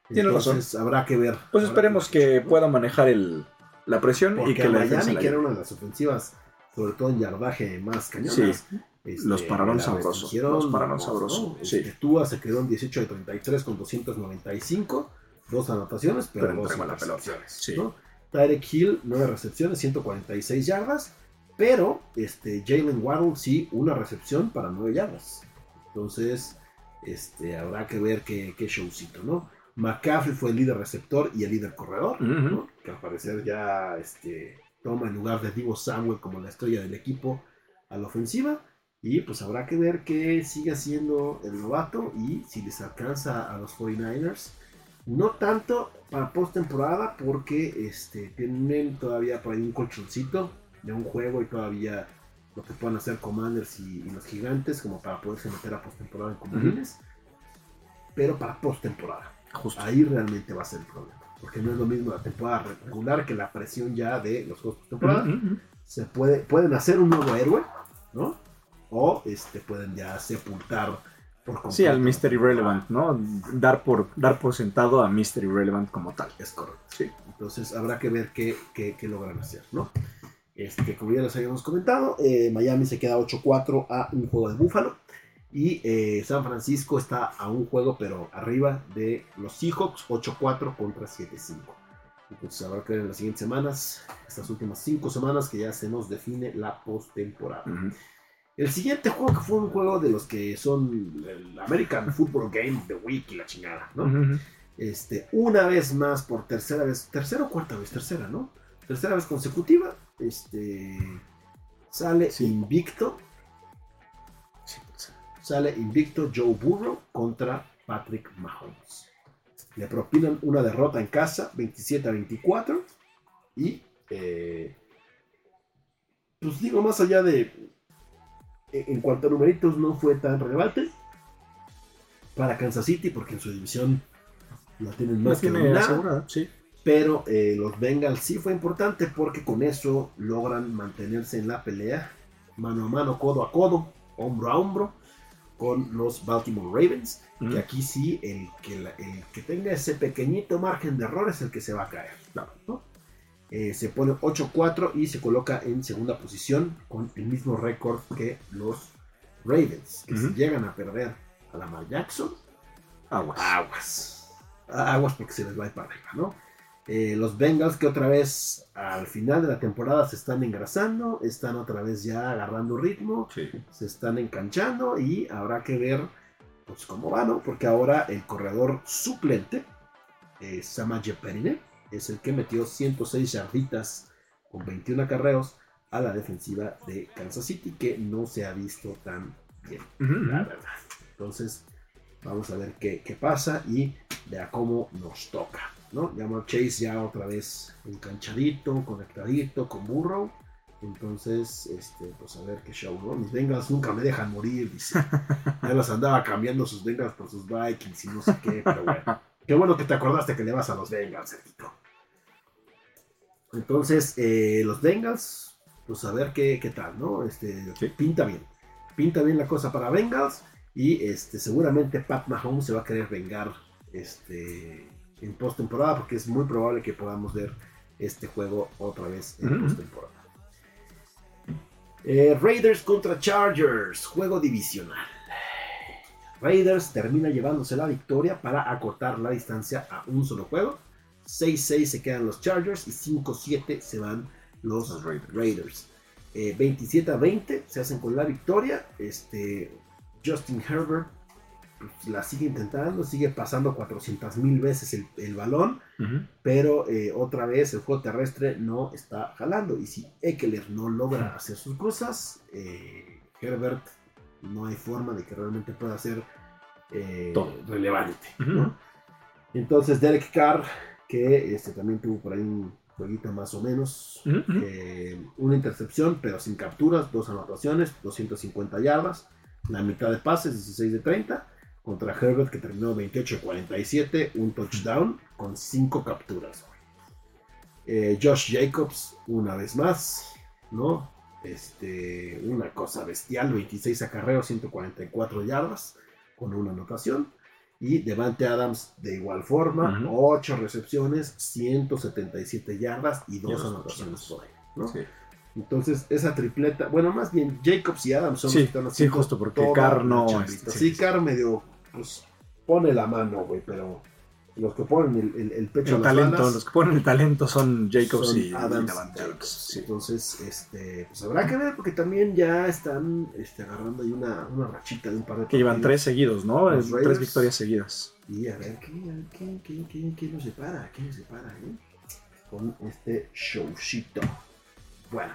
Tienes Entonces habrá que ver. Pues esperemos que pueda manejar el, la presión Porque y que la Miami, que era una de las ofensivas, sobre todo en yardaje más cañonas, Sí. este, Los pararon sabroso, los pararon sabroso, ¿no? sí. Este, Tua se quedó en 18 de 33 con 295, dos anotaciones, pero, Pero dos intercepciones, sí. ¿no? Tyreek Hill, 9 recepciones, 146 yardas, pero este, Jalen Waddle sí, una recepción para 9 yardas. Entonces, este, habrá que ver qué, qué showcito, ¿no? McCaffrey fue el líder receptor y el líder corredor, que al parecer ya este, toma el lugar de Divo Samuel como la estrella del equipo a la ofensiva. Y pues habrá que ver qué sigue siendo el novato y si les alcanza a los 49ers. No tanto para postemporada porque este, tienen todavía por ahí un colchoncito de un juego y todavía lo que puedan hacer Commanders y, y los gigantes como para poderse meter a postemporada en comodines. Pero para postemporada. Justo. Ahí realmente va a ser el problema. Porque no es lo mismo la temporada regular que la presión ya de los juegos de temporada. Se puede, pueden hacer un nuevo héroe, ¿no? O este, pueden ya sepultar por completo. Sí, al Mr. Irrelevant, ¿no? Dar por, dar por sentado a Mr. Irrelevant como tal. Es correcto. Sí. Entonces habrá que ver qué, qué- qué logran hacer, ¿no? Este, como ya les habíamos comentado, eh, Miami se queda 8-4 a un juego de Búfalo. Y eh, San Francisco está a un juego, pero arriba de los Seahawks, 8-4 contra 7-5. Entonces habrá que ver en las siguientes semanas, estas últimas 5 semanas, que ya se nos define la postemporada. El siguiente juego que fue un juego de los que son el American Football Game the Week y la chingada, ¿no? Este, una vez más por tercera vez, tercera o cuarta vez, tercera, ¿no? Tercera vez consecutiva, este, sale Sí. invicto, sale invicto Joe Burrow contra Patrick Mahomes. Le propinan una derrota en casa, 27 a 24, y, eh, pues digo, más allá de, en en cuanto a numeritos, no fue tan relevante para Kansas City, porque en su división la tienen más que dominada. sí. Pero eh, los Bengals sí fue importante porque con eso logran mantenerse en la pelea mano a mano, codo a codo, hombro a hombro con los Baltimore Ravens. Que aquí sí, el que, la- el que tenga ese pequeñito margen de error es el que se va a caer. Claro. ¿no? Eh, se pone 8-4 y se coloca en segunda posición con el mismo récord que los Ravens. Que si llegan a perder a Lamar Jackson, Aguas. aguas. Aguas porque se les va a ir para arriba, ¿no? Eh, los Bengals que otra vez al final de la temporada se están engrasando, están otra vez ya agarrando ritmo, Sí. se están enganchando y habrá que ver pues cómo va, ¿no? Porque ahora el corredor suplente, eh, Samaje Perine, es el que metió 106 yarditas con 21 acarreos a la defensiva de Kansas City, que no se ha visto tan bien la verdad. Entonces, vamos a ver qué, qué pasa y de a cómo nos toca. ¿No? Llamar Chase ya otra vez enganchadito, conectadito con Burrow. Entonces, este, pues a ver qué show, ¿no? Mis Bengals nunca me dejan morir, dice. Ya los andaba cambiando sus Bengals por sus Vikings y no sé qué, pero bueno. Qué bueno que te acordaste que le vas a los Bengals, Sergito. Entonces, eh, los Bengals, pues a ver qué, qué tal, ¿no? Este, Sí. Pinta bien. Pinta bien la cosa para Bengals. Y este, seguramente Pat Mahomes se va a querer vengar este, en postemporada porque es muy probable que podamos ver este juego otra vez en Ujú. postemporada. Eh, Raiders contra Chargers, juego divisional. Raiders termina llevándose la victoria para acortar la distancia a un solo juego. 6-6 se quedan los Chargers y 5-7 se van los, Los Raiders. Raiders. Eh, 27 a 20 se hacen con la victoria. Este, Justin Herbert la sigue intentando, sigue pasando 400 mil veces el, el balón, pero eh, otra vez el juego terrestre no está jalando. Y si Eckler no logra hacer sus cosas, eh, Herbert no hay forma de que realmente pueda ser eh, relevante. Entonces Derek Carr, que este, también tuvo por ahí un jueguito más o menos, una intercepción, pero sin capturas, dos anotaciones, 250 yardas, la mitad de pases, 16 de 30, contra Herbert que terminó 28 de 47, un touchdown con 5 capturas. Eh, Josh Jacobs, una vez más, ¿no? Este, una cosa bestial, 26 acarreos, 144 yardas, con una anotación. Y Devante Adams de igual forma, Ujú. 8 recepciones, 177 yardas y Y 2 dos anotaciones por ahí. ¿no? Sí. Entonces, esa tripleta, bueno, más bien Jacobs y Adams son Sí, los que están sí, haciendo justo, porque Carr no, este, Sí, sí. Carr medio, pues, pone la mano, güey, pero los que ponen el, el- el pecho El a las talento, los que ponen el talento son Jacobs son y, y Adams, Jacobs. Sí. Entonces, este, pues habrá que ver, porque también ya están este, agarrando ahí una, una rachita de un par de Que llevan tres seguidos, ¿no? Los Raiders. Tres victorias seguidas. Y a ver, ¿qué, qué, qué, qué, qué nos separa? ¿Qué nos separa, eh? Con este showcito. Bueno.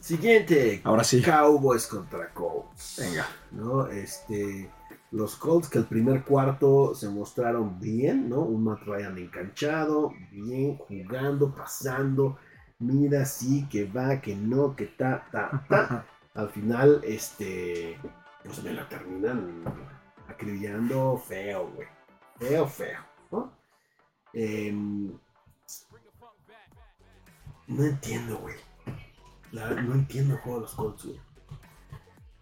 Siguiente. Ahora sí. Cowboys contra Colts. Venga. ¿no? Este, los Colts que el primer cuarto se mostraron bien, ¿no? Un Matt Ryan enganchado, bien, jugando, pasando. Mira, sí, que va, que no, que ta, ta, ta. Al final, este, pues me la terminan acribillando feo, güey. Feo, feo, ¿no? Em, no entiendo, güey. No entiendo el juego de los Colts, güey.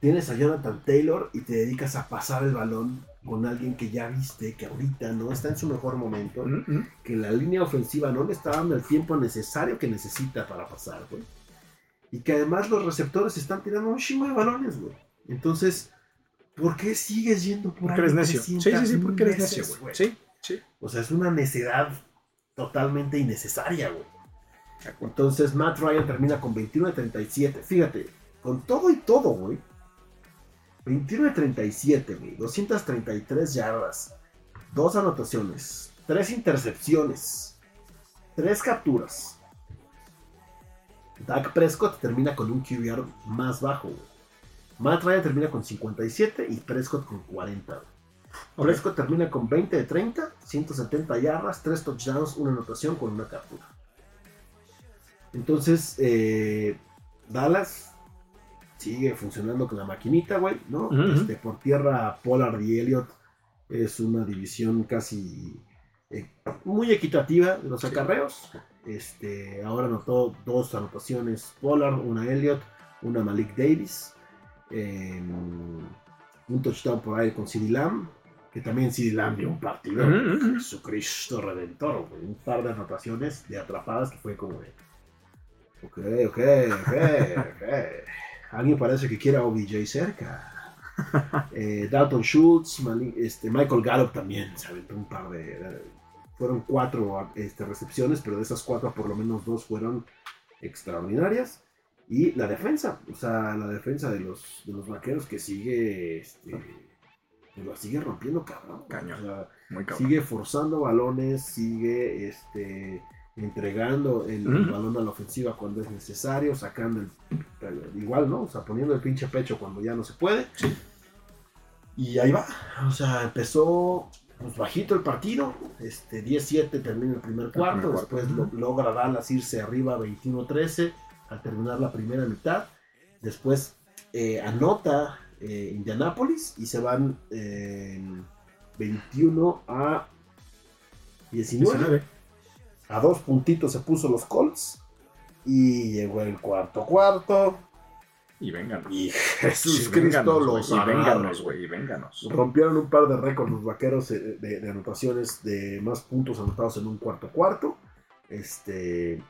Tienes a Jonathan Taylor y te dedicas a pasar el balón con alguien que ya viste que ahorita no está en su mejor momento, Mm, mm. que la línea ofensiva no le está dando el tiempo necesario que necesita para pasar, güey. Y que además los receptores están tirando un chingo de balones, güey. Entonces, ¿por qué sigues yendo por Porque eres necio. Sí, sí, 300 sí, porque eres necio, güey. Sí, sí. O sea, es una necedad totalmente innecesaria, güey. Entonces Matt Ryan termina con 21 de 37. Fíjate, con todo y todo, güey. 21 de 37, güey. 233 yardas. Dos anotaciones. Tres intercepciones. Tres capturas. Dak Prescott termina con un QBR más bajo, güey. Matt Ryan termina con 57 y Prescott con 40. güey. Ok. Prescott termina con 20 de 30, 170 yardas, 3 touchdowns, una anotación con una captura. Entonces, eh, Dallas sigue funcionando con la maquinita, güey, ¿no? Este, por tierra, Pollard y Elliott es una división casi eh, muy equitativa de los acarreos. Este, ahora anotó dos anotaciones Pollard, una Elliott, una Malik Davis. eh, un touchdown por ahí con CeeDee Lamb, que también CeeDee Lamb dio un partido. Ujú, ujú. Jesucristo Redentor, güey, un par de anotaciones de atrapadas que fue como de. Ok, ok, ok, ok. Alguien parece que quiere a OBJ cerca. Eh, Dalton Schultz, este, Michael Gallup también se aventó un par de. fueron cuatro este, recepciones, pero de esas cuatro, por lo menos dos fueron extraordinarias. Y la defensa, o sea, la defensa de los, de los vaqueros que sigue. Este, sigue rompiendo, cabrón. Cañón. O sea, Muy cabrón. sigue forzando balones, sigue este, entregando el, balón a la ofensiva cuando es necesario, sacando el, igual, ¿no? O sea, poniendo el pinche pecho cuando ya no se puede. Y ahí va. O sea, empezó pues, bajito el partido. Este, 10-7 termina el primer cuarto. primer después cuarto. lo- logra Dallas irse arriba 21-13 al terminar la primera mitad. Después eh, anota eh, Indianapolis y se van eh, 21 a 19. 19. A dos puntitos se puso los Colts. Y llegó el cuarto cuarto. Y vénganos. Y Jesús Cristo los Y vénganos, güey. Y vénganos. Rompieron un par de récords los vaqueros eh, de, de anotaciones de más puntos anotados en un cuarto cuarto. Este.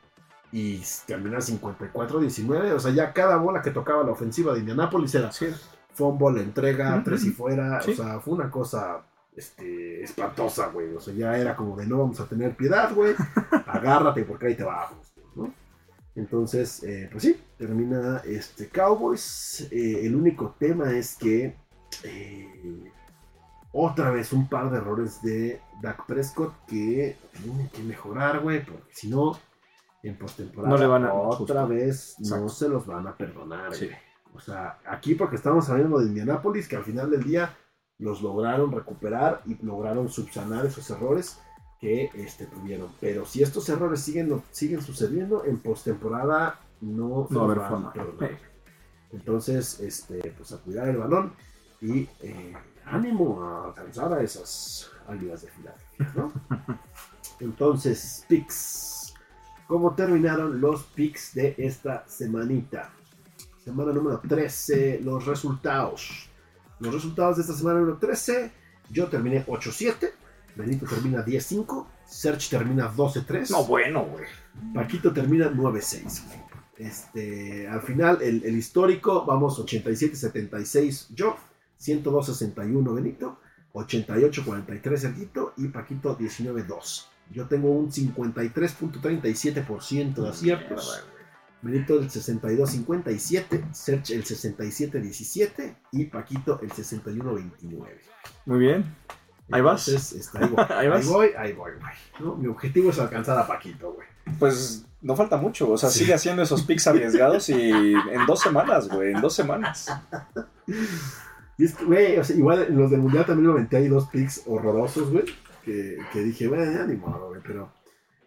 Y terminar 54-19. O sea, ya cada bola que tocaba la ofensiva de Indianápolis era Sí. fumble, entrega, tres y fuera. Sí. O sea, fue una cosa este, espantosa, güey. O sea, ya era como de no vamos a tener piedad, güey. Agárrate porque ahí te vamos, ¿no? Entonces, eh, pues sí, termina este Cowboys. Eh, el único tema es que eh, otra vez un par de errores de Dak Prescott que tiene que mejorar, güey, porque si no, en postemporada No le van a- otra justo. vez no se los van a perdonar, Sí. O sea, aquí porque estamos hablando de Indianápolis, que al final del día los lograron recuperar y lograron subsanar esos errores que este, tuvieron. Pero si estos errores siguen, siguen sucediendo, en postemporada no, No va a los haber van a perdonar. Entonces, este, pues a cuidar el balón y eh, ánimo a alcanzar a esas águilas de Filadelfia, ¿no? Entonces, picks. ¿Cómo terminaron los picks de esta semanita? Semana número 13, los resultados. Los resultados de esta semana número 13, yo terminé 8-7, Benito termina 10-5, Serge termina 12-3. No, bueno, güey. Paquito termina 9-6. güey. Este, al final, el, el histórico, vamos 87-76 yo, 102-61 Benito, 88-43 Sergito y Paquito 19-2. Yo tengo un 53.37% de aciertos. Benito el 62-57, Serge el 67-17 y Paquito el 61-29. Muy bien. Ahí vas. Entonces, este, ahí voy, Ahí ahí vas. voy, ahí voy, güey. ¿no? Mi objetivo es alcanzar a Paquito, güey. Pues no falta mucho. O sea, Sí. sigue haciendo esos picks arriesgados y en dos semanas, güey. En dos semanas. Y es que, güey, o sea, igual en los del mundial también me aventé ahí dos picks horrorosos, güey. Que, que dije, ni modo, güey, pero.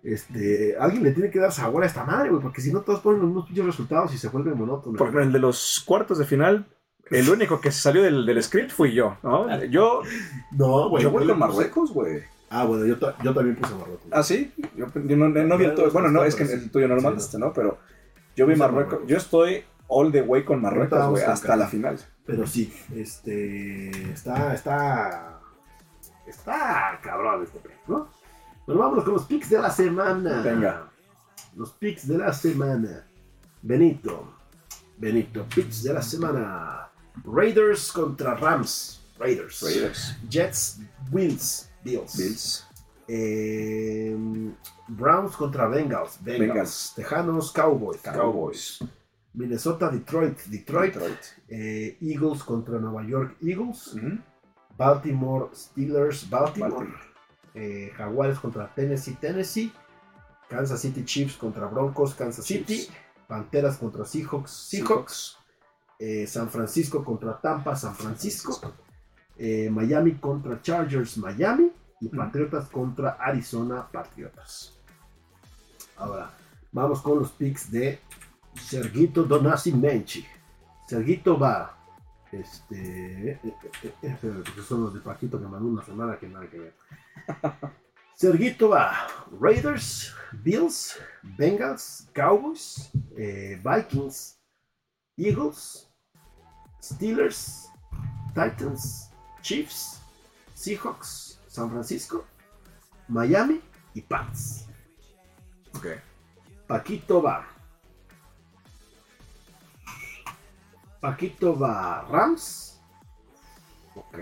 Este, alguien le tiene que dar sabor a esta madre, güey, porque si no todos ponen los mismos pinches resultados y se vuelve monótono. Porque en el de los cuartos de final, el único que se salió del, del script fui yo, ¿no? Yo, No, güey. yo voy con puse- Marruecos, güey. Ah, bueno, yo, yo también puse Marruecos. ¿Ah, sí? Yo, yo no, no vi el tuyo. Bueno, no, es que el tuyo no lo Sí, mandaste, ¿no? Pero Yo vi Marruecos. Yo estoy all the way con Marruecos, güey, hasta la final. Pero sí, este. Está. Está. Está cabrón este ¿no? Bueno, vámonos con los picks de la semana. Venga. Los picks de la semana. Benito. Benito, picks de la semana. Raiders contra Rams. Raiders. Raiders. Jets, Bills. Bills. Bills. Eh, Browns contra Bengals. Bengals. Bengals. Tejanos, Cowboys. Cowboys. Minnesota, Detroit. Detroit. Detroit. Eh, Eagles contra Nueva York Eagles. Baltimore Steelers, Baltimore. Baltimore. Eh, Jaguares contra Tennessee, Tennessee. Kansas City Chiefs contra Broncos, Kansas City. Panteras contra Seahawks, Seahawks. Eh, San Francisco contra Tampa, San Francisco. Eh, Miami contra Chargers, Miami. Y. Patriotas contra Arizona, Patriotas. Ahora, vamos con los picks de Sergito Donasi Menchi. Sergito va. Este. eh, eh, eh, porque son los de Paquito que mandó una semana que nada que ver. Sergito va. Raiders, Bills, Bengals, Cowboys, eh, Vikings, Eagles, Steelers, Titans, Chiefs, Seahawks, San Francisco, Miami y Pats. Ok. Paquito va. Paquito va. Rams. Ok.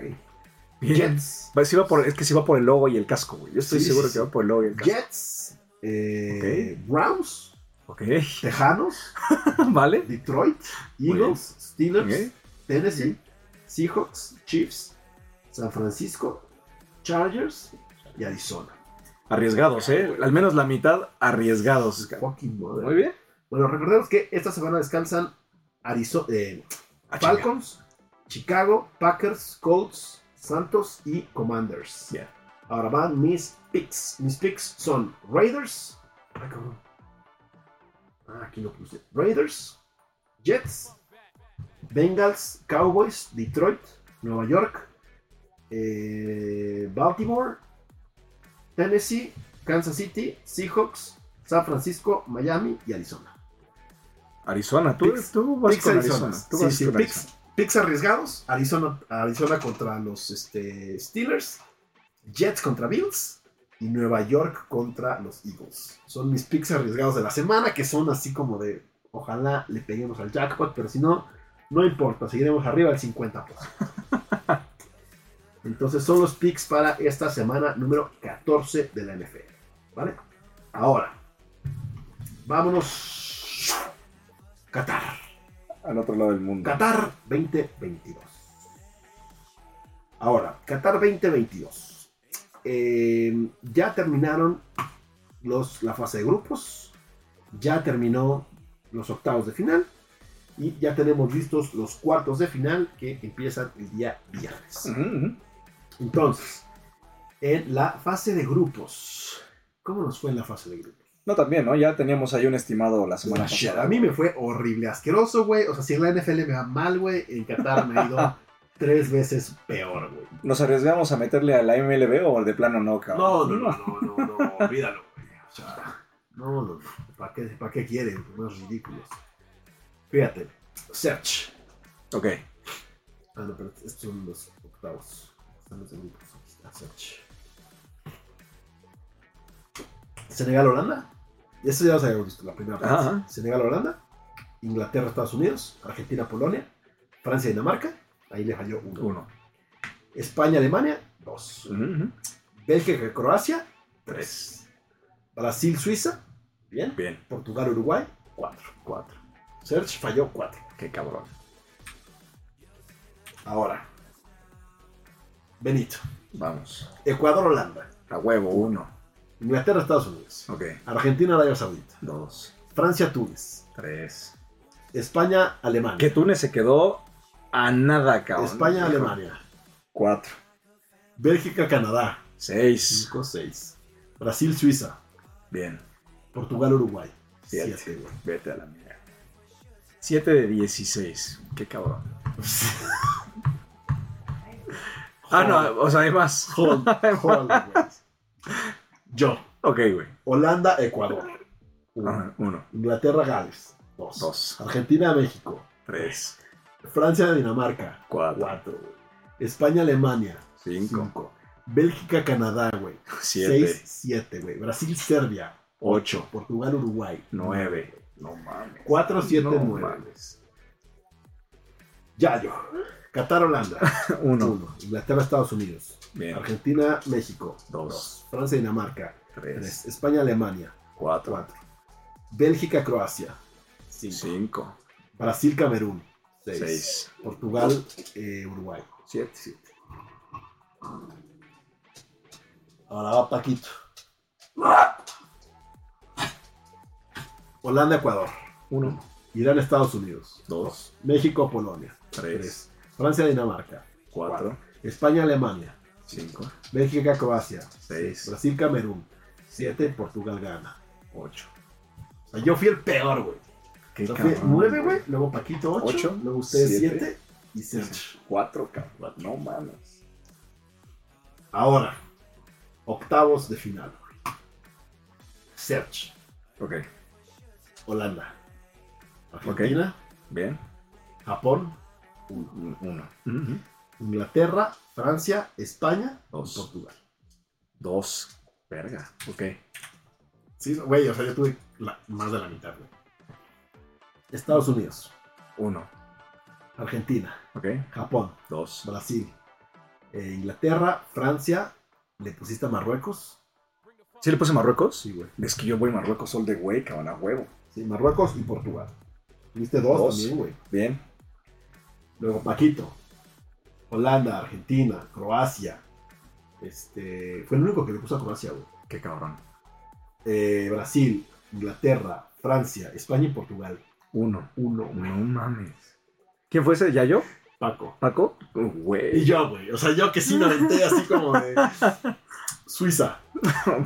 Jets. Por, es que sí va por el logo y el casco, güey. Yo estoy Sí, seguro sí, que va por el logo y el casco. Jets. eh, Browns. Ok. Tejanos. vale. Detroit. Eagles. Steelers. Tennessee. Seahawks. Chiefs. San Francisco. Chargers. Y Arizona. Arriesgados, ¿eh? Al menos la mitad arriesgados. Fucking madre. Muy bien. Bueno, recordemos que esta semana descansan Arizona, Ah, chinga. Falcons, Chicago, Packers, Colts, Santos y Commanders. Ahora van mis picks. Mis picks son Raiders. Ay, cabrón. Ah, aquí lo puse. Raiders, Jets, Bengals, Cowboys, Detroit, Nueva York, eh, Baltimore, Tennessee, Kansas City, Seahawks, San Francisco, Miami y Arizona. Arizona, tú, Picks- tú vas Picks con Arizona. Arizona. Tú Sí, vas sí, con picks, Arizona. picks arriesgados. Arizona, Arizona contra los este, Steelers. Jets contra Bills. Y Nueva York contra los Eagles. Son mis picks arriesgados de la semana, que son así como de, ojalá le peguemos al jackpot, pero si no, no importa, seguiremos arriba del 50%. Entonces son los picks para esta semana número 14 de la NFL. ¿Vale? Ahora, vámonos. Qatar. Al otro lado del mundo. Qatar 2022. Ahora, Qatar 2022. Eh, ya terminaron los, la fase de grupos. Ya terminó los octavos de final. Y ya tenemos listos los cuartos de final que empiezan el día viernes. Entonces, en la fase de grupos. ¿Cómo nos fue en la fase de grupos? No, también, ¿no? Ya teníamos ahí un estimado la semana La pasada. A mí me fue horrible, asqueroso, güey. O sea, si en la NFL me va mal, güey, en Qatar me ha ido tres veces peor, güey. ¿Nos arriesgamos a meterle a la MLB o de plano no, cabrón? No, no, no, no, no, no, olvídalo, güey. O sea, no, no, no. ¿Para qué, ¿Para qué quieren? Unos ridículos. Fíjate, Search. Ok. Ah, no, pero estos son los octavos. Están los grupos. Aquí está Search. Senegal-Holanda. Eso ya los habíamos visto, la primera parte. Ajá. Senegal-Holanda. Inglaterra-Estados Unidos. Argentina-Polonia. Francia-Dinamarca. Ahí le falló uno. Uno. España-Alemania. Dos. Ujú, ujú. Bélgica-Croacia. Tres. Brasil-Suiza. Bien. Bien. Portugal-Uruguay. Cuatro. Cuatro. Search falló cuatro. Qué cabrón. Ahora. Benito. Vamos. Ecuador-Holanda. A huevo, uno. Inglaterra-Estados Unidos. Ok. Argentina-Arabia Saudita. Dos. Francia-Túnez. Tres. España-Alemania. Que Túnez se quedó a nada, cabrón. España-Alemania. Cuatro. Bélgica-Canadá. Seis. 5-6. Brasil-Suiza. Bien. Portugal-Uruguay. Siete. 7, güey. Vete a la mierda. Siete de dieciséis. Qué cabrón. Ah, no, o sea, hay más. Güey. Yo. Ok, güey. Holanda-Ecuador. Uno. Ajá, uno. Inglaterra-Gales. 2. Dos. Argentina, México. Tres. Francia, Dinamarca. Cuatro. 4. España, Alemania. Cinco. 5. Bélgica, Canadá, güey. Siete. 6, 7, güey. Brasil, Serbia. Ocho. Portugal, Uruguay. Nueve. No mames. 4, 7, No 9. mames. Yayo. Qatar, Holanda. Uno. 1. Inglaterra, Estados Unidos. Bien. Argentina, México. Dos. 2. Francia, Dinamarca. Tres. 3. España, Alemania. Cuatro. 4. Bélgica, Croacia. 5. Cinco. Brasil, Camerún. 6. Seis. Portugal, eh, Uruguay. Siete. 7. Ahora va Paquito. Holanda, Ecuador. Uno. Irán, Estados Unidos. Dos. México, Polonia. Tres. 3. Francia, Dinamarca. Cuatro. España, Alemania. Cinco. Bélgica, Croacia. Seis. Brasil, Camerún. 7. Portugal, Ghana. Ocho. O sea, yo fui el peor, güey. Qué fui cabrón, 9, güey. Luego Paquito, 8. Ocho. Luego ustedes, Siete. 7. Y Sergio. Cuatro, cabrón. No mames. Ahora, octavos de final. Serge, Ok. Holanda, Argentina, Bien. Japón, Un- Uno. Ujú. Inglaterra, Francia, España Dos. y Portugal. Dos. Verga. Ok. Sí, güey, o sea, yo tuve la- más de la mitad, güey. Estados Unidos, Uno. Argentina, Ok. Japón, Dos. Brasil, eh, Inglaterra, Francia, le pusiste a Marruecos. ¿Sí le puse Marruecos? Sí, güey. Es que yo voy a Marruecos all the way, cabrón, a huevo. Sí, Marruecos y Portugal. Tuviste dos, Dos. también, güey. Bien. Luego Paquito. Holanda, Argentina, Croacia. Este. Fue el único que le puso a Croacia, güey. Qué cabrón. Eh, Brasil, Inglaterra, Francia, España y Portugal. Uno. Uno, güey. No mames. ¿Quién fue ese? ¿Ya yo? Paco. ¿Paco? Uh, Y Güey. yo, güey. O sea, yo que sí me aventé así como de. Suiza,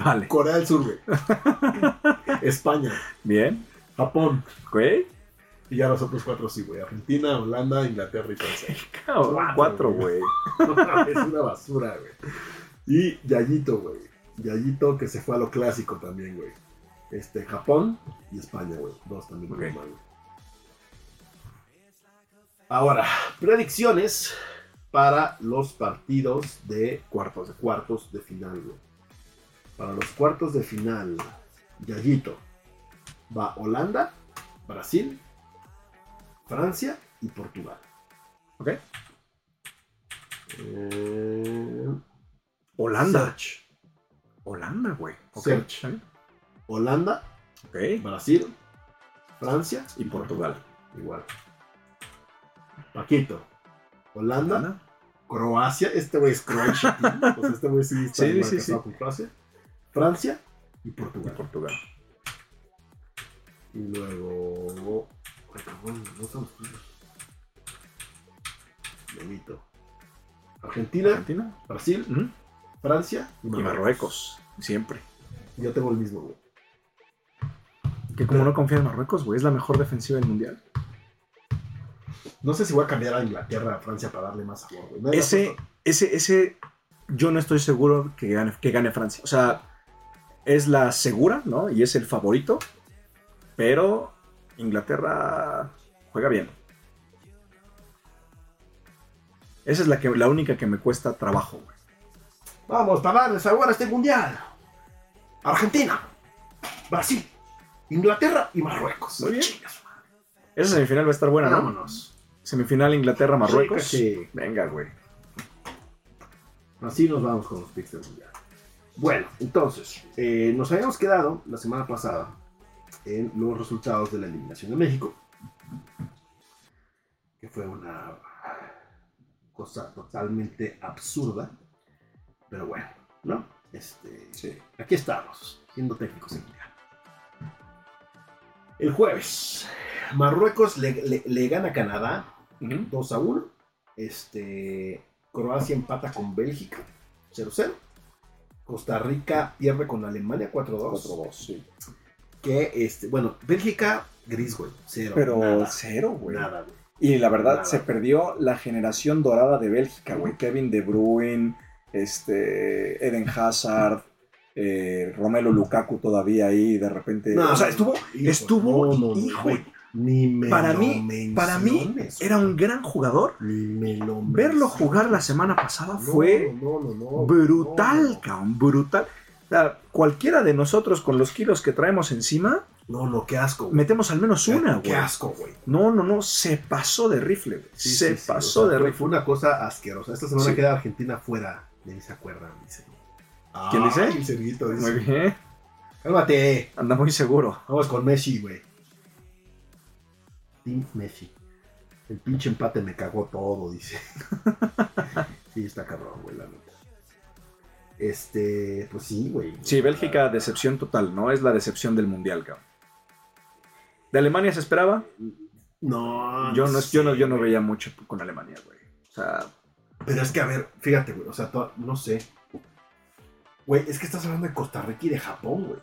vale. Corea del Sur, güey. España, Bien. Japón. Güey. Y ya los otros cuatro sí, güey. Argentina, Holanda, Inglaterra y Francia. Cabrón. Cuatro, Cuatro, güey. es una basura, güey. Y Yayito, güey. Yayito que se fue a lo clásico también, güey. Este, Japón y España, güey. Dos también. Muy mal, güey. Ahora, predicciones para los partidos de Cuartos de cuartos de final, güey. Para los cuartos de final, Yayito va Holanda, Brasil, Francia y Portugal. Ok. Eh, Holanda. Holanda, güey. Ok. Serge. Holanda, Ok. Brasil, Francia Y Portugal. Igual. Paquito. Holanda, Holanda. Croacia. Este güey es Croatia. team. Pues este güey sí está Sí, igual sí, sí. con Croacia. Francia y Y Portugal. Portugal. Y luego. No son tuyos. Argentina, Argentina. Brasil. Francia y Y Marruecos. Marruecos. Siempre. Yo tengo el mismo, güey. Que como no confía en Marruecos, güey, es la mejor defensiva del mundial. No sé si voy a cambiar a Inglaterra, a Francia para darle más sabor, güey. Ese, ese, ese, yo no estoy seguro que gane, que gane Francia. O sea, es la segura, ¿no? Y es el favorito. Pero Inglaterra juega bien. Esa es la, que, la única que me cuesta trabajo, güey. Vamos, para darle sabor a este mundial. Argentina, Brasil, Inglaterra y Marruecos. Muy bien. Esa semifinal va a estar buena, ¿no? Vámonos. Semifinal Inglaterra-Marruecos. Sí. Venga, güey. Así nos vamos con los picks del mundial. Bueno, entonces, eh, nos habíamos quedado la semana pasada en los resultados de la eliminación de México. Que fue una cosa totalmente absurda. Pero bueno, ¿no? Este, Sí. aquí estamos, siendo técnicos en mundial. El jueves, Marruecos le, le- le gana a Canadá 2 a 1. Este, Croacia empata con Bélgica 0-0. Costa Rica pierde con Alemania 4-2. 4-2, sí. Que este, bueno, Bélgica gris, güey. Cero. Pero nada, cero, güey. nada, güey. Y la verdad, Nada. se perdió la generación dorada de Bélgica, güey. Kevin De Bruyne, este, Eden Hazard, eh, Romelu Lukaku todavía ahí, de repente. No, o sea, estuvo, hijo, estuvo, no, no, no, hijo, güey. Ni me Para lo mí, para mí era un gran jugador. Ni me lo Verlo jugar la semana pasada fue brutal, cabrón, brutal. Sea, cualquiera de nosotros con los kilos que traemos encima, No, no, qué asco. güey. metemos al menos una, Qué güey. asco, güey. No, no, no, se pasó de rifle, güey. Sí, se sí, sí, pasó o sea, de fue- rifle. Fue una cosa asquerosa. Esta semana Sí. queda Argentina fuera. De ni se acuerdan, dice. ¿Quién dice? Ay, dice. Muy bien, Cálmate. anda muy seguro. Vamos con Messi, güey. Team Messi. El pinche empate me cagó todo, dice. sí, está cabrón, güey, la neta. Este, pues sí, güey. Sí, Bélgica, decepción total, ¿no? Es la decepción del mundial, cabrón. ¿De Alemania se esperaba? No, Yo no, yo no, yo no veía mucho con Alemania, güey. O sea, Pero es que, a ver, fíjate, güey. O sea, no sé. Güey, es que estás hablando de Costa Rica y de Japón, güey.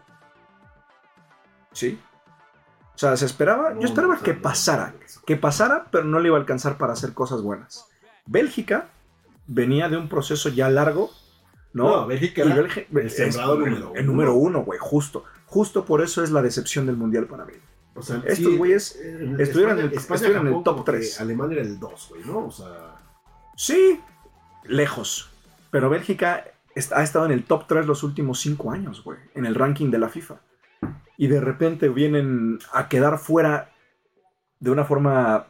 sí. O sea, se esperaba, No, yo esperaba no, que no, pasara, que pasara, pero no le iba a alcanzar para hacer cosas buenas. Bélgica venía de un proceso ya largo, ¿no? No, Bélgica era Bélgica- el sembrado el, número el uno. número uno, güey, justo. Justo por eso es la decepción del mundial para mí. O sea, Estos sí, güeyes eh, estuvieron en el- en el top como que tres. Alemania era el 2, güey, ¿no? O sea, Sí, lejos. Pero Bélgica ha estado en el top 3 los últimos 5 años, güey, en el ranking de la FIFA. Y de repente vienen a quedar fuera de una forma,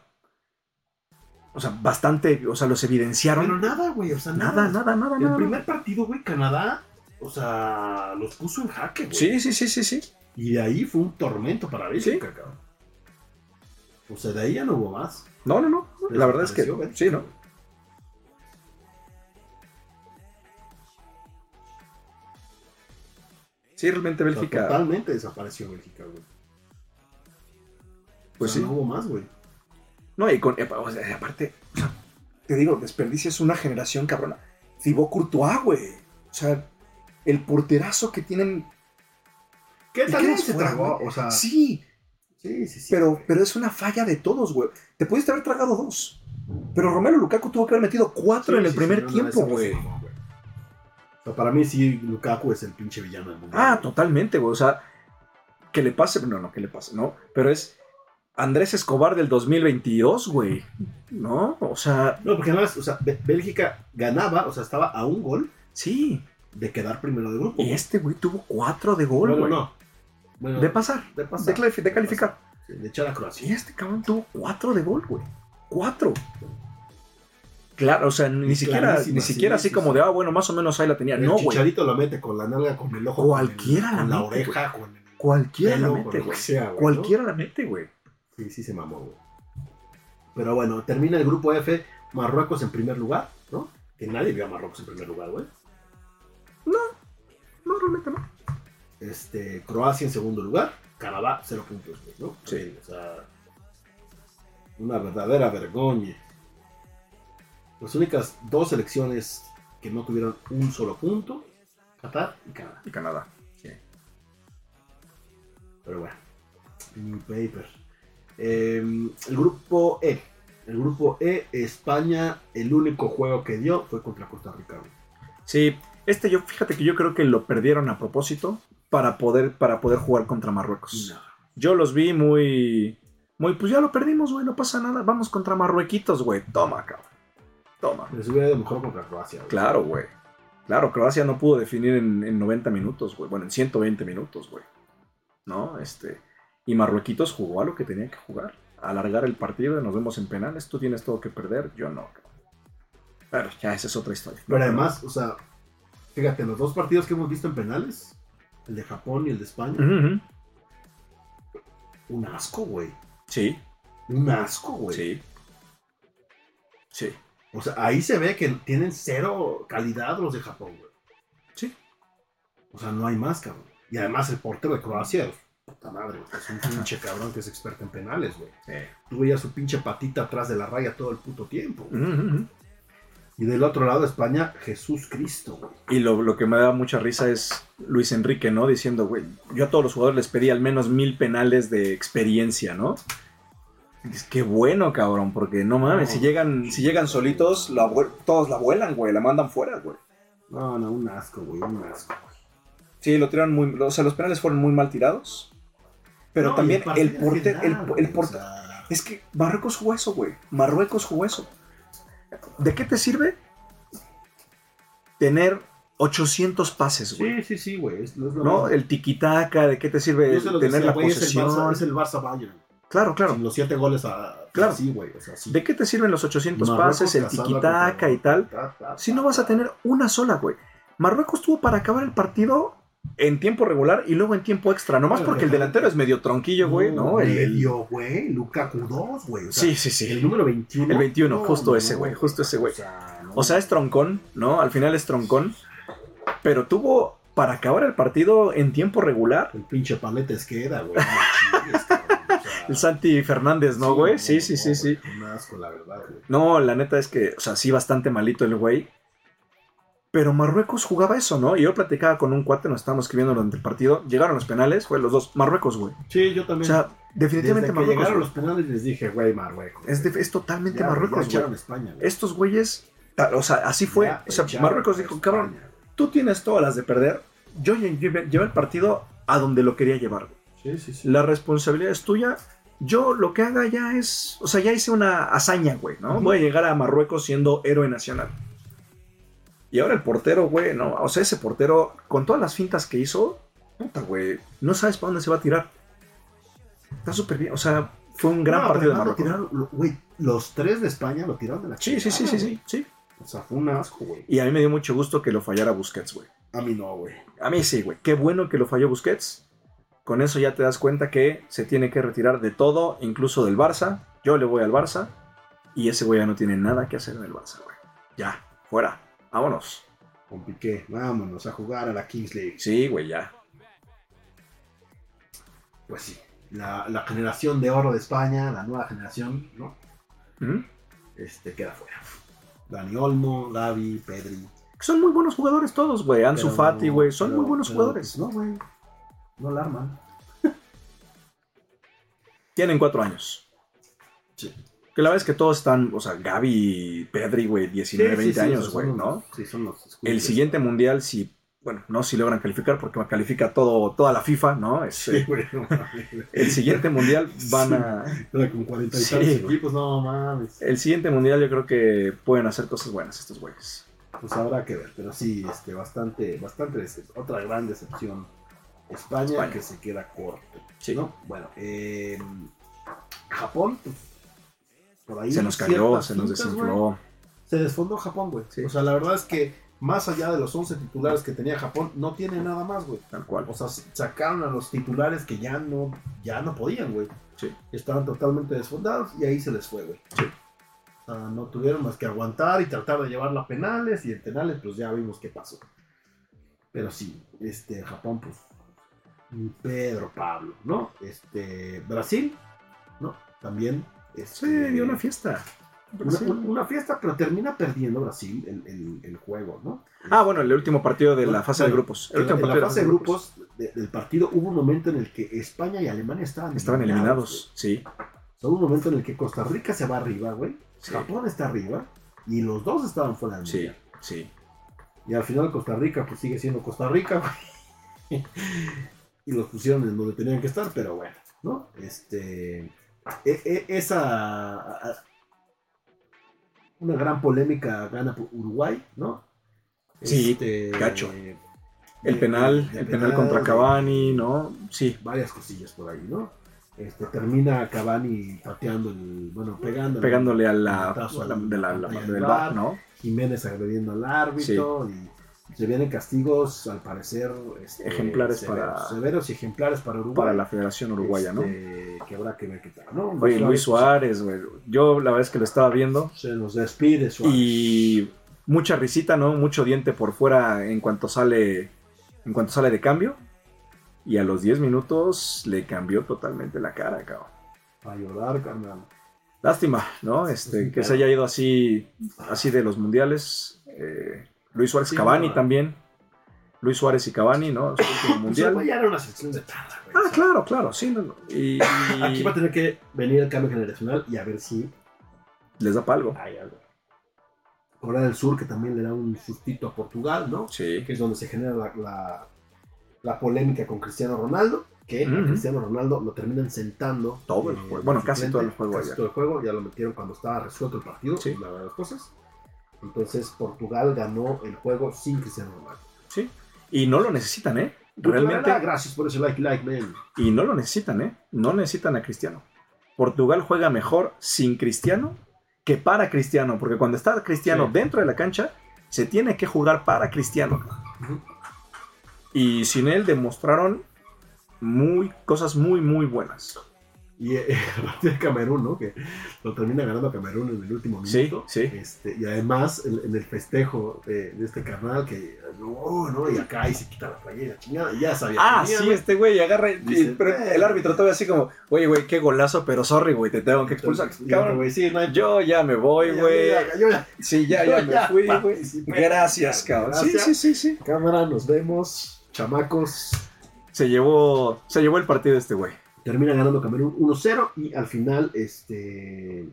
o sea, bastante, o sea, los evidenciaron. pero nada, güey, o sea, nada, nada, nada, El nada. primer partido, güey, Canadá, o sea, los puso en jaque, güey. Sí, sí, sí, sí, sí. Y de ahí fue un tormento para Bélgica, cabrón. O sea, de ahí ya no hubo más. No, no, no. La verdad es que Bélgica, sí, ¿no? Sí, realmente O sea, Bélgica. totalmente desapareció Bélgica, güey. Pues o sea, sí. no hubo más, güey. No, y con, o sea, aparte, te digo, desperdicias una generación cabrona. Thibaut Courtois, güey. O sea, el porterazo que tienen. ¿Qué ¿Y tal se tragó? O sea, Sí, sí, sí, sí. pero, güey. pero es una falla de todos, güey. Te pudiste haber tragado dos. Pero Romero Lukaku tuvo que haber metido cuatro Sí, en el sí, primer sí, tiempo, no güey. O sea, para mí sí, Lukaku es el pinche villano del mundo. Ah, güey. totalmente, güey. O sea, que le pase. No, no, que le pase, ¿no? Pero es Andrés Escobar del 2022, güey. ¿No? O sea, No, porque además, o sea, Bé- Bélgica ganaba, o sea, estaba a un gol sí. de quedar primero de grupo. Y este güey tuvo cuatro de gol, bueno, güey. no. Bueno, De pasar. de De, pasar. clarifi- de calificar. De echar a Y Croacia. este cabrón tuvo cuatro de gol, güey. Cuatro. Claro, o sea, ni Y siquiera, ni siquiera sí, así sí, como sí. de, ah, bueno, más o menos ahí la tenía. El No, güey. chicharito lo mete con la nalga, con el ojo, Cualquiera con, el- la con la mete, oreja, con el Cualquiera la mete, güey. Cualquiera la mete, güey. Sí, sí se mamó, güey. Pero bueno, termina el grupo F, Marruecos en primer lugar, ¿no? Que nadie vio a Marruecos en primer lugar, güey. No, realmente no. Este, Croacia en segundo lugar, Canadá, cero puntos, güey, ¿no? Sí. O sea, una verdadera vergüenza. Las únicas dos selecciones que no tuvieron un solo punto, Qatar y Canadá. Y Canadá. Sí. Pero bueno, New Paper. Eh, el grupo E. El grupo E, España, el único juego que dio fue contra Costa Rica. Sí, este yo, fíjate que yo creo que lo perdieron a propósito para poder, para poder jugar contra Marruecos. No. Yo los vi muy, muy, pues ya lo perdimos, güey, no pasa nada. Vamos contra Marruequitos, güey. Toma, cabrón. Toma. Les hubiera ido mejor contra Croacia. güey. Claro, güey. Claro, Croacia no pudo definir en, en 90 minutos, güey. Bueno, en 120 minutos, güey. ¿No? Este. Y Marruequitos jugó a lo que tenía que jugar. Alargar el partido nos vemos en penales. Tú tienes todo que perder, yo no. Pero ya, esa es otra historia. Pero además, o sea, fíjate, los dos partidos que hemos visto en penales, el de Japón y el de España, un asco, güey. Sí, Un asco, güey. sí. Sí, O sea, ahí se ve que tienen cero calidad los de Japón, güey. sí. O sea, no hay más, cabrón. Y además el portero de Croacia, puta madre, es un pinche cabrón que es experto en penales, güey. Tú veías su pinche patita atrás de la raya todo el puto tiempo. ujú. Y del otro lado, España, Jesús Cristo, güey. Y lo, lo que me da mucha risa es Luis Enrique, ¿no? Diciendo, güey, yo a todos los jugadores les pedí al menos mil penales de experiencia, ¿no? Es que bueno, cabrón, porque no mames, No. si llegan, si llegan solitos, la todos la vuelan, güey, la mandan fuera, güey. No, no, un asco, güey, un asco. güey. Sí, lo tiraron muy, o sea, los penales fueron muy mal tirados. Pero No, también el en portero, el, el porte- o sea, Es que Marruecos jugó eso, güey. Marruecos jugó eso. ¿De qué te sirve tener 800 pases, güey? Sí, sí, sí, güey. no. El tiquitaca, ¿de qué te sirve tener decía, la es el posesión? Barça- Es el Barça Bayern. Claro, claro. Sin los siete goles a. Claro. Sí, güey. O sea, sí. ¿De qué te sirven los 800 Marruecos pases, el tiquitaca y tal? ta, ta, Si no vas a tener una sola, güey. Marruecos tuvo para acabar el partido en tiempo regular y luego en tiempo extra. Nomás porque el delantero es medio tronquillo, güey, ¿no? El- medio, güey. Lukaku 2, güey. o sea, Sí, sí, sí. El número 21. El 21, justo ese, güey, justo ese, güey. O sea, no. O sea, es troncón, ¿no? Al final es troncón. Pero tuvo para acabar el partido en tiempo regular. El pinche paletes queda, güey. El Santi Fernández, ¿no, güey? Sí, sí, sí, sí. güey, Un asco, la verdad, güey. No, la neta es que, o sea, sí, bastante malito el güey. Pero Marruecos jugaba eso, ¿no? Y yo platicaba con un cuate, nos estábamos escribiendo durante el partido. Llegaron los penales, fue los dos. Marruecos, güey. Sí, yo O también. sea, definitivamente Desde que Marruecos. llegaron los penales les dije, güey, Marruecos. Es, de- güey. es totalmente Ya, Marruecos, ya güey. España, güey. Estos güeyes, o sea, así fue. Ya O sea, Marruecos dijo, cabrón, tú tienes todas las de perder. Yo lle- llevé, llevé el partido a donde lo quería llevar. güey. Sí, sí, sí. La responsabilidad es tuya. Yo lo que haga ya es, o sea, ya hice una hazaña, güey, ¿no? Voy a llegar a Marruecos siendo héroe nacional. Y ahora el portero, güey, ¿no? O sea, ese portero, con todas las fintas que hizo, puta, güey, no sabes para dónde se va a tirar. Está súper bien, o sea, fue un gran No, partido de lo Marruecos. tiraron, Güey, los tres de España lo tiraron de la Sí, sí, sí, sí, sí. O sea, fue un asco, güey. Y a mí me dio mucho gusto que lo fallara Busquets, güey. A mí no, güey. A mí sí, güey. Qué bueno que lo falló Busquets. Con eso ya te das cuenta que se tiene que retirar de todo, incluso del Barça. Yo le voy al Barça. Y ese güey ya no tiene nada que hacer en el Barça, güey. Ya, fuera. Vámonos. Con Piqué, vámonos a jugar a la Kings League. Sí, güey, ya. Pues sí. La, la generación de oro de España, la nueva generación, ¿no? ¿Mm? Este queda fuera. Dani Olmo, Gaby, Pedri. Son muy buenos jugadores todos, güey. Ansu Pero- Fati, güey. Son pero- muy buenos pero, jugadores. no, güey. No la arman. Tienen cuatro años. Sí. Que la verdad es que todos están, o sea, Gaby, Pedri, güey, 19, 20 años, güey, ¿no? Sí, son los. El siguiente mundial, si, bueno, no si logran calificar, porque califica todo, toda la FIFA, ¿no? Este, Sí, güey, no el siguiente mundial van a. Con 40 y Sí, tantos güey. equipos, no mames. El siguiente mundial yo creo que pueden hacer cosas buenas estos güeyes. Pues habrá que ver, pero sí, este, bastante, bastante otra gran decepción. España, España. que se queda corto. Sí. ¿no? Bueno, eh, Japón, pues, por ahí Se nos cayó, se nos desinfló. Se desfondó Japón, güey. Sí. O sea, la verdad es que más allá de los 11 titulares que tenía Japón, no tiene nada más, güey. Tal cual. O sea, sacaron a los titulares que ya no, ya no podían, güey. Sí. Estaban totalmente desfondados y ahí se les fue, güey. Sí. O sea, no tuvieron más que aguantar y tratar de llevarla a penales y en penales pues ya vimos qué pasó. Pero sí, este, Japón pues, Pedro Pablo, ¿no? Este, Brasil, ¿no? También. Este, Sí, dio una fiesta. una, Sí. un- una fiesta, pero termina perdiendo Brasil el, el- el juego, ¿no? Ah, bueno, el último partido de la Bueno, fase de grupos. En El en la fase de grupos de- del partido hubo un momento en el que España y Alemania estaban Estaban eliminados, sí. güey. Hubo un momento en el que Costa Rica se va arriba, güey. Sí. Japón está arriba. Y los dos estaban fuera del Sí, mundial. sí. Y al final Costa Rica pues sigue siendo Costa Rica, güey. y los pusieron en donde tenían que estar, pero bueno, ¿no? Este. E- e- esa. Una gran polémica gana por Uruguay, ¿no? Sí, Este, gacho. de- El penal, el penal contra Cavani, ¿no? Sí. varias cosillas por ahí, ¿no? Este, termina Cavani pateando el, bueno, pegando Pegándole a la, a la- de la, del bar, bar. ¿no? Jiménez agrediendo al árbitro y se vienen castigos al parecer este, Ejemplares severos, para- severos y ejemplares para Uruguay Para la Federación Uruguaya, ¿no? Este, que habrá que ver qué tal, ¿no? Oye, Luis Suárez, güey. Yo la verdad es que lo estaba viendo se nos despide Suárez. y mucha risita, ¿no? Mucho diente por fuera en cuanto sale en cuanto sale de cambio. Y a los 10 minutos le cambió totalmente la cara, cabrón. a llorar, carnal. Lástima, ¿no? Este, Sí, que se haya ido así, así de los mundiales. Eh, Luis Suárez, Sí, Cavani no. también. Luis Suárez y Cavani, ¿no? Su último Pues, mundial. ya era una sección de tarda, güey. Ah, claro, claro, sí. no, no. Y, Aquí va a tener que venir el cambio generacional y a ver si les da palgo. hay algo. Corea del Sur, que también le da un sustito a Portugal, ¿no? Sí, que es donde se genera la, la- la polémica con Cristiano Ronaldo, que a Ujú. Cristiano Ronaldo lo terminan sentando. Todo el eh, juego. Bueno, casi todo el juego Casi todo el juego, ya lo metieron cuando estaba resuelto el partido, Sí. la verdad de las cosas. Entonces Portugal ganó el juego sin Cristiano Ronaldo. Sí. Y no lo necesitan, ¿eh? Realmente, Realmente. gracias por ese like, like, man. Y no lo necesitan, ¿eh? No necesitan a Cristiano. Portugal juega mejor sin Cristiano que para Cristiano, porque cuando está Cristiano Sí. dentro de la cancha, se tiene que jugar para Cristiano. Y sin él demostraron muy, cosas muy, muy buenas. Y eh, el partido de Camerún, ¿no? Que lo termina ganando Camerún en el último Sí, minuto. sí. Este, y además, en, en el festejo de, de este carnal, que no, no, y acá y se quita la playera, chingada, y ya sabía. Ah, sí, güey. este güey agarra. y- Dice, pero "Eh". el árbitro todavía así como, oye, güey, qué golazo, pero sorry, güey, te tengo que expulsar. Cabrón, güey, sí, no hay- yo ya me voy, güey. Sí, ya, ya me fui, güey. Gracias, cabrón. Sí, sí, sí, sí. Cámara, nos vemos, chamacos. Se llevó, se llevó el partido este güey. Termina ganando Camerún 1-0 y al final, este...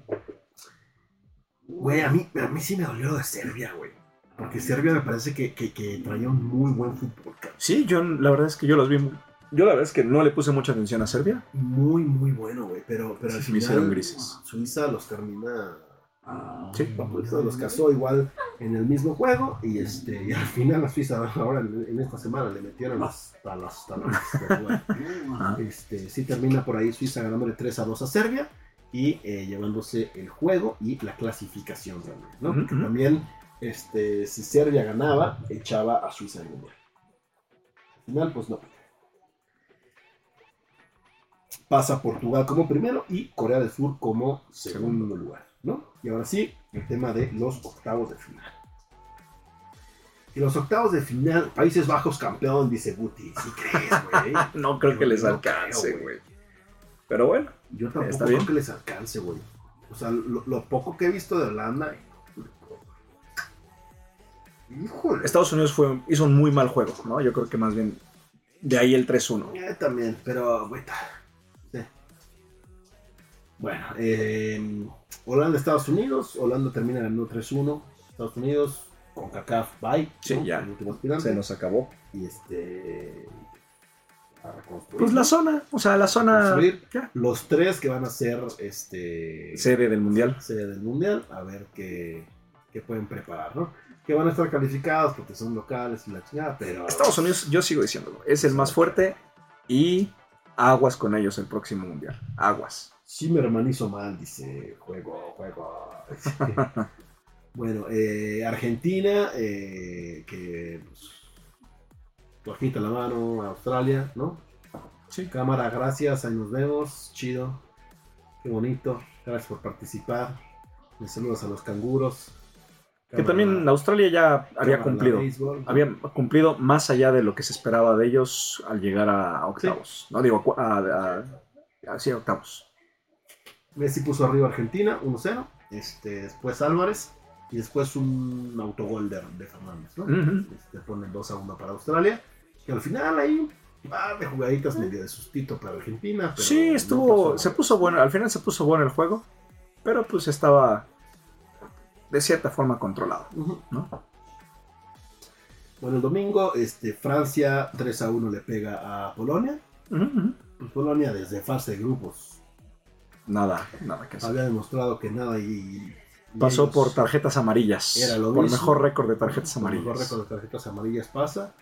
Güey, a mí, a mí sí me dolió de Serbia, güey. Porque Serbia me parece que, que, que traía un muy buen fútbol, cabrón. Sí, yo la verdad es que yo los vi. muy- Yo la verdad es que no le puse mucha atención a Serbia. Muy, muy bueno, güey. Pero, pero al Sí, me final, hicieron grises. Suiza los termina. Sí. Suiza los casó igual en el mismo juego. Y este y al final a Suiza, ahora en, en esta semana, le metieron hasta las. Hasta las güey. Ajá. este, sí termina por ahí Suiza ganándole 3 a 2 a Serbia. Y eh, llevándose el juego y la clasificación. Ujú, Porque también, este, si Serbia ganaba, echaba a Suiza en mundial. Al final, pues no. Pasa Portugal como primero y Corea del Sur como segundo lugar, ¿no? Y ahora sí, el tema de los octavos de final. Y los octavos de final, Países Bajos campeón, dice Guti. ¿Sí crees, güey? No creo que les no alcance, güey. Pero bueno, Yo tampoco Está creo bien. que les alcance, güey. O sea, lo, lo poco que he visto de Holanda. Híjole. Estados Unidos fue, hizo un muy mal juego, ¿no? Yo creo que más bien de ahí el 3-1. Eh, también, pero, güey. Bueno, eh, Holanda, Estados Unidos. Holanda termina ganando 3-1. Estados Unidos con CACAF, bye. Sí, ya. El último aspirante. Se nos acabó. Y este. A reconstruir. Pues la zona, o sea, la zona ya, Los tres que van a ser este. sede del mundial. sede del mundial, a ver qué, qué pueden preparar, ¿no? Que van a estar calificados porque son locales y la chingada, pero. Estados Unidos, yo sigo diciéndolo, es el más fuerte y aguas con ellos el próximo mundial. Aguas. Sí, mi hermano hizo mal, dice. Juego, juego. bueno, eh, Argentina, eh, que. Pues, la mano, Australia, ¿no? Sí. Cámara, gracias, ahí nos vemos, chido. Qué bonito, gracias por participar. Les saludos a los canguros. Que también Australia ya había cumplido. Había cumplido más allá de lo que se esperaba de ellos al llegar a octavos. No digo a, a- a- sí, octavos. Messi puso arriba Argentina, 1-0. Este, después Álvarez. Y después un autogol de, de Fernández, ¿no? Ujú. Este, ponen 2-1 para Australia. Y al final ahí, par de jugaditas medio de sustito para Argentina. pero Sí, estuvo, se puso bueno, al final se puso bueno el juego, pero pues estaba de cierta forma controlado. ¿no? Bueno, el domingo, este, Francia 3-1 le pega a Polonia. Pues Polonia desde fase de grupos Nada, nada que hacer. había demostrado que nada y... y Pasó por tarjetas amarillas. Era lo por mismo. mejor récord de tarjetas El mejor récord de tarjetas amarillas pasa.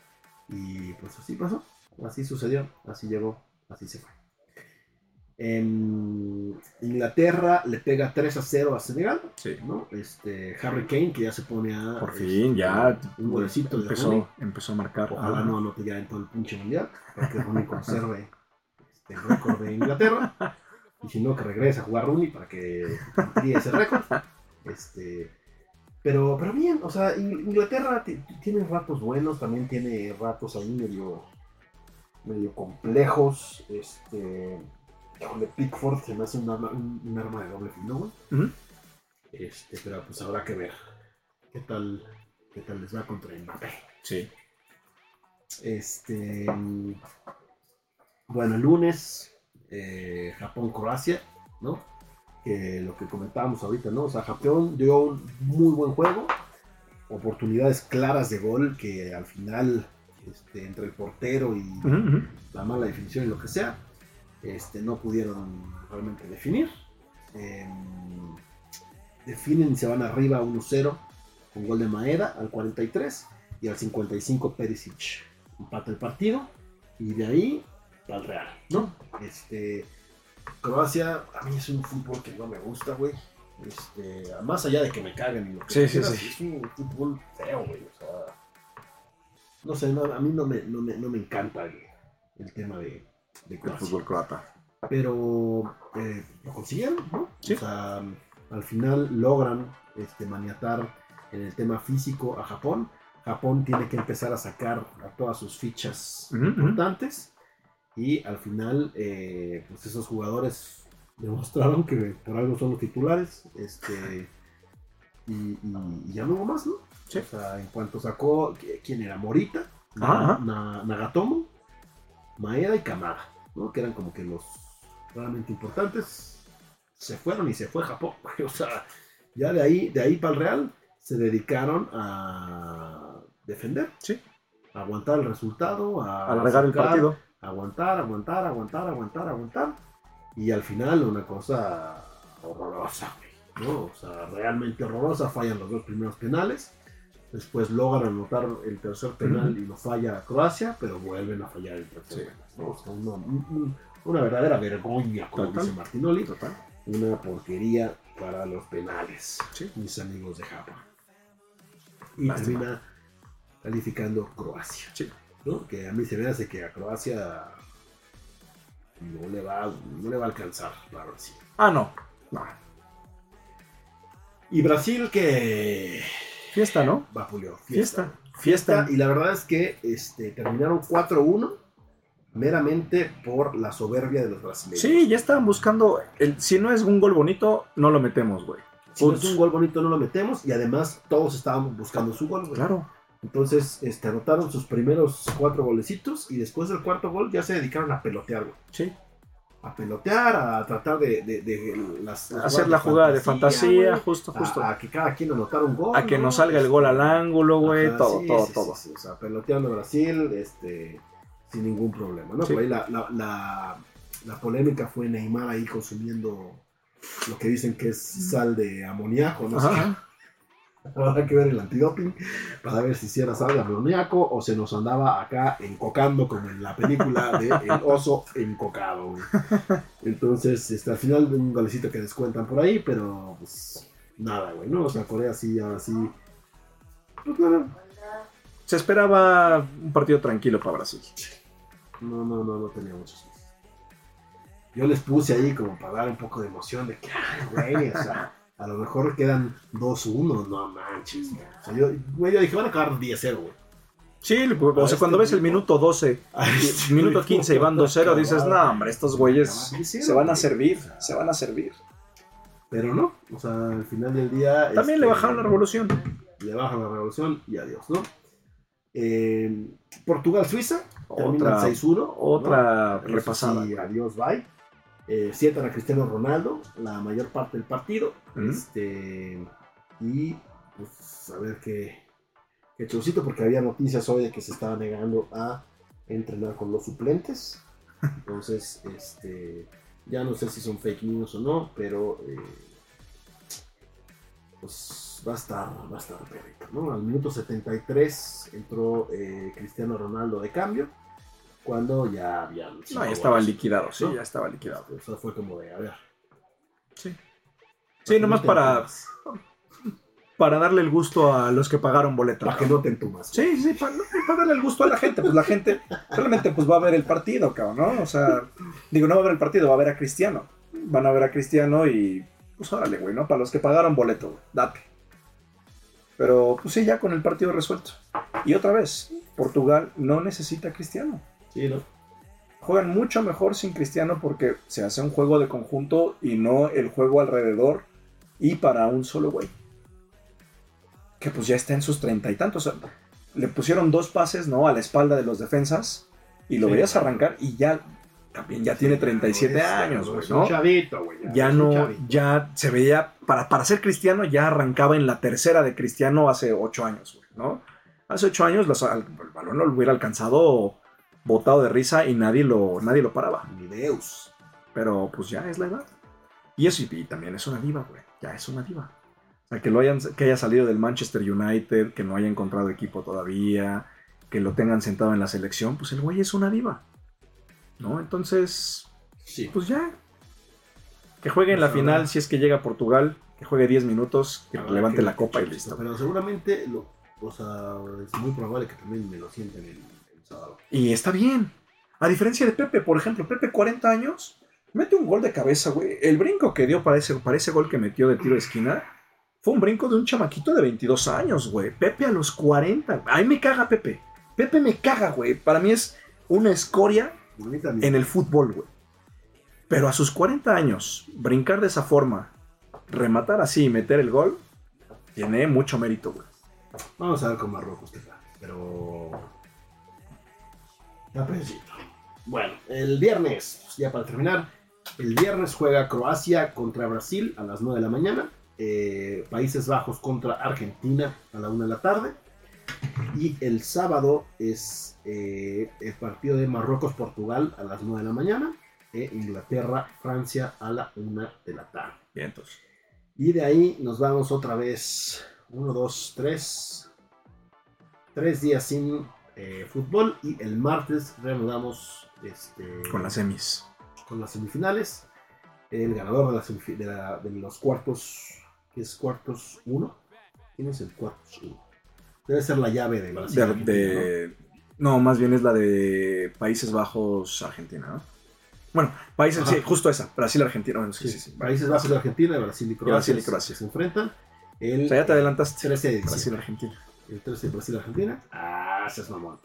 Y pues así pasó. Así sucedió. Así llegó. Así se fue. En Inglaterra le pega 3 a 0 a Senegal. Sí. ¿no? Este, Harry Kane, que ya se pone a. Por este, fin, ya Un golecito de empezó, Rooney. empezó a marcar. Ojalá Ajá. no anote ya en todo el pinche mundial. Para que Rooney conserve este, el récord de Inglaterra. Y si no, que regrese a jugar Rooney para que amplíe ese récord. Este, pero, pero bien, o sea, In- Inglaterra ti- tiene ratos buenos, también tiene ratos ahí medio, medio complejos. Este, híjole, Pickford se me hace un arma, un, un arma de doble filo, güey. Este, pero pues habrá que ver qué tal, qué tal les va contra Mbappé. Sí. Este. Bueno, el lunes, eh, Japón-Croacia, ¿no? Que lo que comentábamos ahorita, ¿no? O sea, Japón dio un muy buen juego, oportunidades claras de gol que al final este, entre el portero y la mala definición y lo que sea, este, no pudieron realmente definir. Em, definen y se van arriba 1-0 con gol de Maeda al 43 y al 55 Perisic empata el partido y de ahí al Real, ¿no? Este, Croacia a mí es un fútbol que no me gusta, güey. Este, más allá de que me caguen y lo que Sí, sí, quieras, sí. es un fútbol feo, güey. O sea, no sé, no, a mí no me, no me, no me encanta el, el tema de, de El fútbol croata. pero eh, lo consiguieron, ¿no? Sí. O sea, al final logran este, maniatar en el tema físico a Japón. Japón tiene que empezar a sacar a todas sus fichas importantes y al final, eh, pues esos jugadores demostraron que por algo son los titulares, este, y, y- y ya no hubo más, ¿no? Sí. O sea, en cuanto sacó, ¿quién era? Morita. Na- Nagatomo, Maeda y Kamada, ¿no? Que eran como que los realmente importantes. Se fueron y se fue Japón. O sea, ya de ahí, de ahí para el Real se dedicaron a defender, Sí. a aguantar el resultado, a Alargar el partido. aguantar, aguantar, aguantar, aguantar, aguantar. Y al final una cosa horrorosa, ¿no? O sea, realmente horrorosa. Fallan los dos primeros penales. Después logran anotar el tercer penal y lo falla Croacia, pero vuelven a fallar el tercer Sí. penal. una, un- un- una verdadera vergüenza, como Total. dice Martinoli. Total. Una porquería para los penales, Sí. mis amigos de Japón. Y Lástima. termina calificando Croacia. Sí. ¿no? Que a mí se me hace que a Croacia no le va, no le va a alcanzar la Brasil. Ah, no. No. Y Brasil que Fiesta, ¿no? vapuleó. Fiesta. Fiesta. Y la verdad es que este, terminaron 4-1 meramente por la soberbia de los brasileños. Sí, ya estaban buscando. El, si no es un gol bonito, no lo metemos, güey. Si no es un gol bonito no lo metemos y además todos estábamos buscando su gol. güey. Claro. Entonces este, anotaron sus primeros cuatro golecitos y después del cuarto gol ya se dedicaron a pelotear, güey. Sí. A pelotear, a tratar de, de- de las, las Hacer la jugada de fantasía, justo, justo. A, a que cada quien anotara un gol. A que ¿no? nos salga el gol al ángulo, güey. Todo, sí, todo, sí, todo. sí. O sea, peloteando a Brasil, este, sin ningún problema, ¿no? Por ahí la, la, la, la polémica fue Neymar ahí consumiendo lo que dicen que es sal de amoníaco, ¿no? Ajá. Habrá que ver el antidoping para ver si era sal de amoníaco o se nos andaba acá encocando como en la película de El oso encocado. güey. Entonces, este, al final un golecito que descuentan por ahí, pero pues nada, güey, ¿no? O sea, Corea sí, ahora sí. Pues, Se esperaba un partido tranquilo para Brasil. No, no, no, no tenía muchos. Yo les puse ahí como para dar un poco de emoción de que, ay, güey, o sea, a lo mejor quedan 2-1, no manches. güey. O sea, yo, güey, yo dije, van a acabar 10-0, güey. Sí, o sea, este cuando ves el minuto 12, A este minuto equipo, 15 y van 2-0, dices, no, acabado. hombre, estos güeyes se van a servir, se van a servir. Pero no, o sea, al final del día. También le este, bajaron la revolución. Le bajan la revolución y adiós, ¿no? Eh, Portugal-Suiza, Otra, 6-1. otra ¿no? repasada. Sí, adiós, bye. Eh, sientan a Cristiano Ronaldo la mayor parte del partido. Este, y pues a ver qué, qué porque había noticias hoy de que se estaba negando a entrenar con los suplentes. Entonces, este, ya no sé si son fake news o no, pero eh, pues va a estar, va a estar perrito, ¿no? Al minuto 73 entró eh, Cristiano Ronaldo de cambio, cuando ya habían... No, ya estaba goles. liquidado, sí, ¿no? ya estaba liquidado. O sea, fue como de, a ver. Sí. Sí, nomás para, para darle el gusto a los que pagaron boleto. Para que no te entumas. Sí, sí, para, para darle el gusto a la gente. Pues la gente realmente pues va a ver el partido, cabrón, ¿no? O sea, digo, no va a ver el partido, va a ver a Cristiano. Van a ver a Cristiano y pues órale, güey, ¿no? Para los que pagaron boleto, güey, date. Pero pues sí, ya con el partido resuelto. Y otra vez, Portugal no necesita a Cristiano. Sí, ¿no? Juegan mucho mejor sin Cristiano porque se hace un juego de conjunto y no el juego alrededor y para un solo güey. Que pues ya está en sus treinta y tantos. O sea, le pusieron dos pases, ¿no? A la espalda de los defensas y lo Sí. veías arrancar y ya también ya tiene 37 Es- años, güey, ¿no? chavito, güey. Ya no, chavito. ya se veía, para, para ser cristiano, ya arrancaba en la tercera de cristiano hace ocho años, güey, ¿no? Hace ocho años los- al, al balón lo hubiera alcanzado botado de risa y nadie lo, nadie lo paraba. Ni Deus. Pero pues ya es la edad. Y eso y también es una diva, güey. Ya es una diva. O sea, que, lo hayan, que haya salido del Manchester United, que no haya encontrado equipo todavía, que lo tengan sentado en la selección, pues el güey es una diva. ¿No? Entonces, Sí. pues ya. Que juegue en la Pues final ahora- si es que llega a Portugal, que juegue 10 minutos, que levante que- la copa y listo. Pero seguramente, lo, o sea, es muy probable que también me lo sienten sábado. Y está bien. A diferencia de Pepe, por ejemplo, Pepe 40 años, mete un gol de cabeza, güey. El brinco que dio para ese, para ese gol que metió de tiro de esquina fue un brinco de un chamaquito de 22 años, güey. Pepe a los 40. A mí me caga Pepe. Pepe me caga, güey. Para mí es una escoria en el fútbol, güey. Pero a sus 40 años, brincar de esa forma, rematar así y meter el gol, tiene mucho mérito, güey. Vamos a ver con Marruecos qué tal. Pero. Bueno, el viernes, ya para terminar, el viernes juega Croacia contra Brasil a las 9 de la mañana. eh, Países Bajos contra Argentina a la 1 de la tarde. Y el sábado es eh, el partido de Marruecos-Portugal a las 9 de la mañana. E Inglaterra-Francia a la 1 de la tarde. Bien, entonces. Y de ahí nos vamos otra vez. Uno, dos, tres. Tres días sin eh, fútbol. Y el martes reanudamos este, Con las semis. con las semifinales. El ganador de, la de, la- de los cuartos. ¿Qué es cuartos 1? ¿Quién es el cuartos 1? Debe ser la llave de Brasil. De, ¿no? más bien es la de Países Bajos, Argentina, ¿no? Bueno, países, Ajá. sí, justo esa, Brasil, Argentina. Bueno, sí, Sí, sí, sí. Países Bajos Argentina, Brasil y Croacia, Brasil y Croacia. se enfrentan. El O sea, ya te adelantaste. 13 de diciembre. Brasil, Argentina. El 13 de Brasil Argentina. Ah, ese es mamón.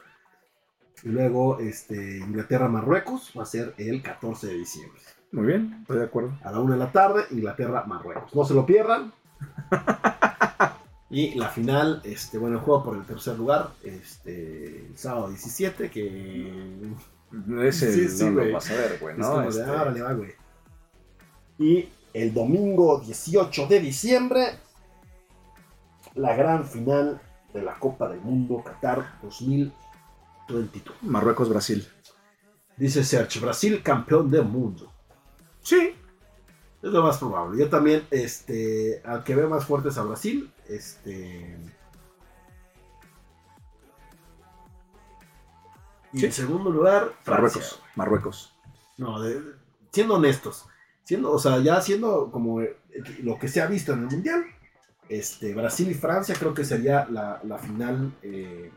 Y luego este, Inglaterra Marruecos va a ser el 14 de diciembre. Muy bien, estoy de acuerdo. A la 1 de la tarde, Inglaterra Marruecos. No se lo pierdan. y la final, este, bueno, el juego por el tercer lugar, este, el sábado 17, que Ese Sí, sí, no güey. lo vas a ver, güey, es ¿no? de, Este, ah, órale, va, güey. Y el domingo 18 de diciembre, la gran final de la Copa del Mundo Qatar 2022. Marruecos, Brasil. Dice Sergio, Brasil campeón del mundo. Sí. Es lo más probable. Yo también, este, al que veo más fuertes a Brasil, este... Y Sí. en segundo lugar, Francia. Marruecos, Marruecos. No, de- siendo honestos, siendo, o sea, ya siendo como lo que se ha visto en el mundial, este, Brasil y Francia creo que sería la, la final eh,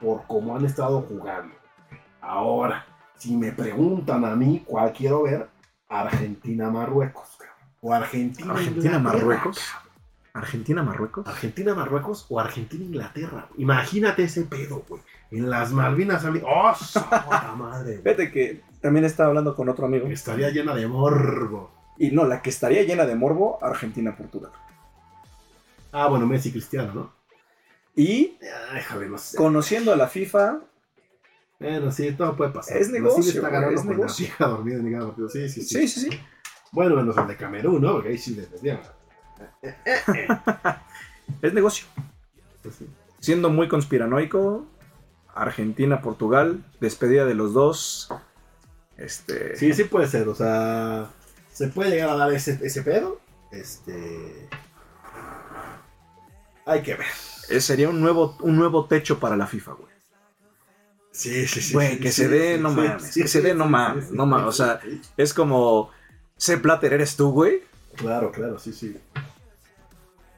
por cómo han estado jugando. Ahora, si me preguntan a mí cuál quiero ver, Argentina-Marruecos. cabrón. O Argentina. Argentina-Marruecos. Argentina-Marruecos. Argentina-Marruecos o Argentina-Inglaterra. Imagínate ese pedo, güey. En las Malvinas, ¡oh, puta madre! güey! Fíjate que también estaba hablando con otro amigo. Estaría llena de morbo. Y no, la que estaría llena de morbo, Argentina-Portugal. Ah, bueno, Messi Cristiano, ¿no? Y Ay, joder, no sé. conociendo a la FIFA, Bueno, sí, todo puede pasar. Es Brasil negocio, está güey, ganando es con negocio. la fija dormida en cada partido. Sí, sí, sí. sí, sí, sí. Bueno, menos el de Camerún, ¿no? Porque ahí sí les desvían. Es negocio. Pues sí. Siendo muy conspiranoico, Argentina-Portugal, despedida de los dos. Este. sí, sí puede ser. O sea, se puede llegar a dar ese, ese pedo. Este. Hay que ver. eh, Sería un nuevo, un nuevo techo para la FIFA, güey. Sí, sí, sí. Güey, sí, que sí, se dé, sí, no mames, que se dé, no mames, no mames, o sea-. Es como. C. Platter, ¿eres tú, güey? Claro, claro, sí, sí.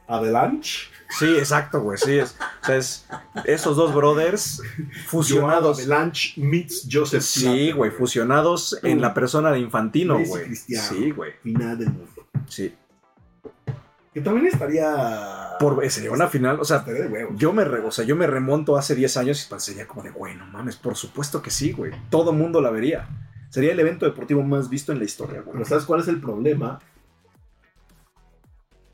Avalanche. Sí, exacto, güey. Sí, es, o sea, es esos dos brothers fusionados. Avalanche meets Joseph Sí, güey, fusionados en la persona de Infantino, güey. Sí, güey. Final del mundo. Sí. Que también estaría. Por, sería una final, o sea, yo me, re- o sea, yo me remonto hace 10 años y sería como de, güey, no mames, por supuesto que sí, güey. Todo mundo la vería. Sería el evento deportivo más visto en la historia, güey. Pero ¿sabes cuál es el problema?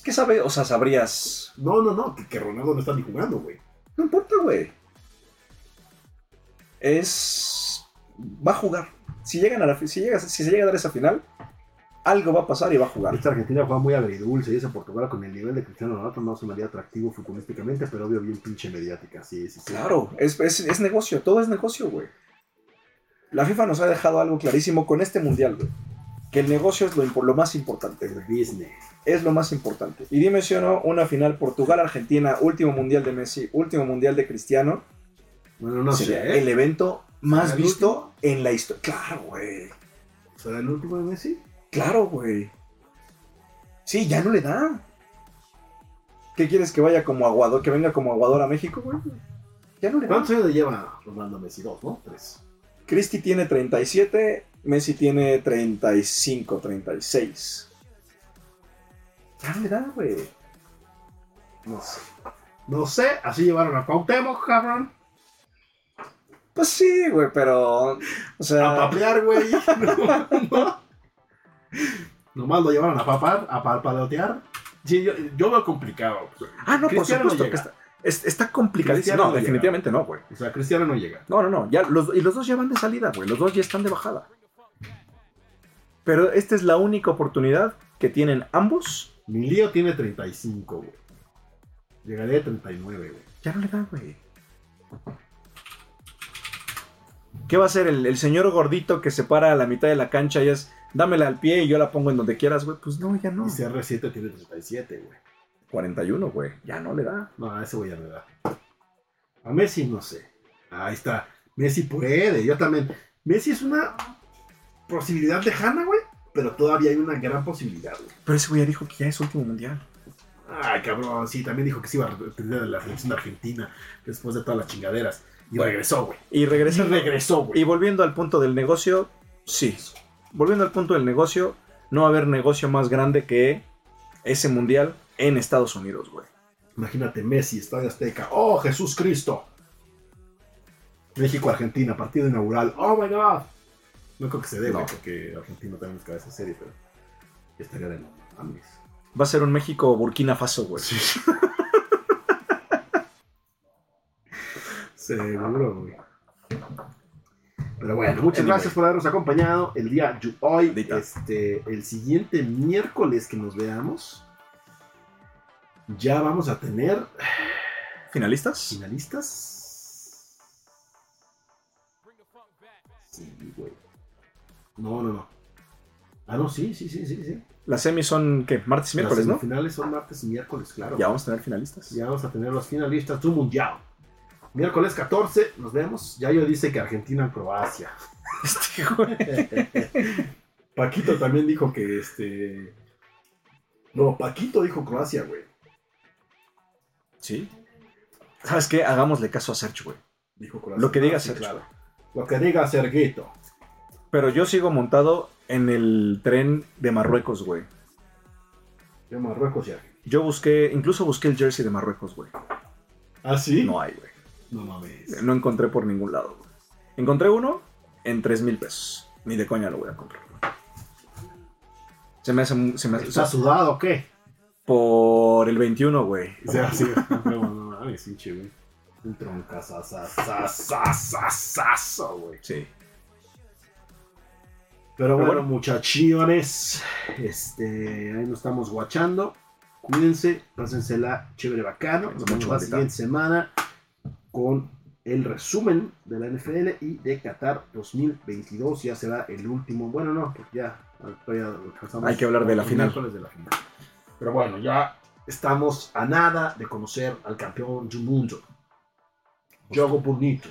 ¿Qué sabe? O sea, sabrías. No, no, no, que, que Ronaldo no está ni jugando, güey. No importa, güey. Es. Va a jugar. Si llegan a la si llega, si se llega a dar esa final, algo va a pasar y va a jugar. Esta Argentina juega muy agridulce y ese Portugal con el nivel de Cristiano Ronaldo no sonaría atractivo futbolísticamente, pero obvio bien pinche mediática, sí, sí, sí. Claro, es, es, es negocio, todo es negocio, güey. La FIFA nos ha dejado algo clarísimo con este mundial, güey. Que el negocio es lo, lo más importante, El business. Es lo más importante. Y dime si o no, una final Portugal-Argentina, último mundial de Messi, último mundial de Cristiano, Bueno, no sería sé, ¿eh? el evento más ¿Será el visto en la historia. Claro, güey. ¿Será el último de Messi? Claro, güey. Sí, ya no le da. ¿Qué quieres que vaya como aguador, que venga como aguador a México, güey? Ya no le da. ¿Cuántos años le lleva Ronaldo Messi? Dos, ¿no? Tres. Cristi tiene 37, Messi tiene 35, 36. Ya no le da, güey. No sé. No sé, así llevaron a Cuauhtémoc, cabrón. Pues sí, güey, pero. O A sea. papear, güey. No, no. Nomás lo llevaron a papar, a palpalotear. Sí, yo, yo veo complicado. Ah, no, por Cristiano no supuesto llega. que está. es- está complicadísimo. No, no llega. definitivamente no, güey. O sea, Cristiano no llega. No, no, no. Ya, los, y los dos ya van de salida, güey. Los dos ya están de bajada. Pero esta es la única oportunidad que tienen ambos. Mi lío tiene 35, güey. Llegaría a 39, güey. Ya no le da, güey. ¿Qué va a hacer el, el señor gordito que se para a la mitad de la cancha y es dámela al pie y yo la pongo en donde quieras, güey? Pues no, ya no. Y CR7 tiene 37, güey. 41, güey. Ya no le da. No, a ese güey ya me da. A Messi no sé. Ahí está. Messi puede. Yo también. Messi es una posibilidad lejana, güey. Pero todavía hay una gran posibilidad, güey. Pero ese güey ya dijo que ya es su último mundial. Ay, cabrón. Sí, también dijo que se iba a retirar de la selección de Argentina después de todas las chingaderas. Y regresó, güey. Y Y regresa. regresó, güey. Y volviendo al punto del negocio, sí. Volviendo al punto del negocio, no va a haber negocio más grande que ese mundial en Estados Unidos, güey. Imagínate, Messi, Estadio Azteca. ¡Oh, Jesús Cristo! México-Argentina, partido inaugural. ¡Oh, my God! No creo que se dé, No. porque Argentina también es cabeza serie, pero estaría de mames. Va a ser un México-Burkina Faso, güey. Seguro, güey. Pero bueno, muchas Anyway. gracias por habernos acompañado el día de hoy. Dita. Este, el siguiente miércoles que nos veamos, ya vamos a tener ¿Finalistas? finalistas. Sí, güey. No, no, no. Ah, no, sí, sí, sí, sí, sí. Las semis son, ¿qué? Martes y miércoles, Las ¿no? finales son martes y miércoles, claro. Ya vamos a tener finalistas. Ya vamos a tener los finalistas del mundial. Miércoles 14, nos vemos. Ya yo dice que Argentina Croacia. Este, güey. Paquito también dijo que este. No, Paquito dijo Croacia, güey. Sí. ¿Sabes qué? Hagámosle caso a Sergio, güey. Dijo Croacia. Lo que diga Sergio. claro. Lo que diga Serguito. Pero yo sigo montado en el tren de Marruecos, güey. De Marruecos y Argentina. Yo busqué, incluso busqué el jersey de Marruecos, güey. ¿Ah, sí? No hay, güey. No mames. No encontré por ningún lado, güey. Encontré uno en 3 mil pesos. Ni de coña lo voy a comprar. güey. Se me hace... Se me hace- ¿Está sudado o qué? por el 21, güey. O sea, sí. No, no mames, pinche, güey. Un troncazazazazazazo, güey. Sí. Pero, Pero bueno, bueno. muchachiones, este, ahí nos estamos guachando. Cuídense, pásensela chévere bacano. Nos Mucho, vemos la siguiente semana con el resumen de la NFL y de Qatar 2022. Ya será el último. Bueno, no, porque ya todavía alcanzamos Hay que hablar de la los final. miércoles de la final. Pero bueno, ya estamos a nada de conocer al campeón del mundo. Jogo bonito.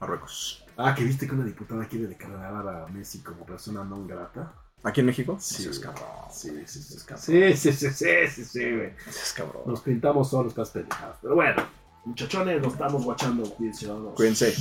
Marruecos. Ah, que viste que una diputada quiere declarar a Messi como persona no grata. ¿Aquí en México? Sí, es cabrón. Sí, sí, sí. Sí, sí, sí, sí, sí, sí, güey. Es cabrón. Nos pintamos solos para pendejadas. Pero bueno, muchachones, nos estamos guachando. Cuídense. Cuídense.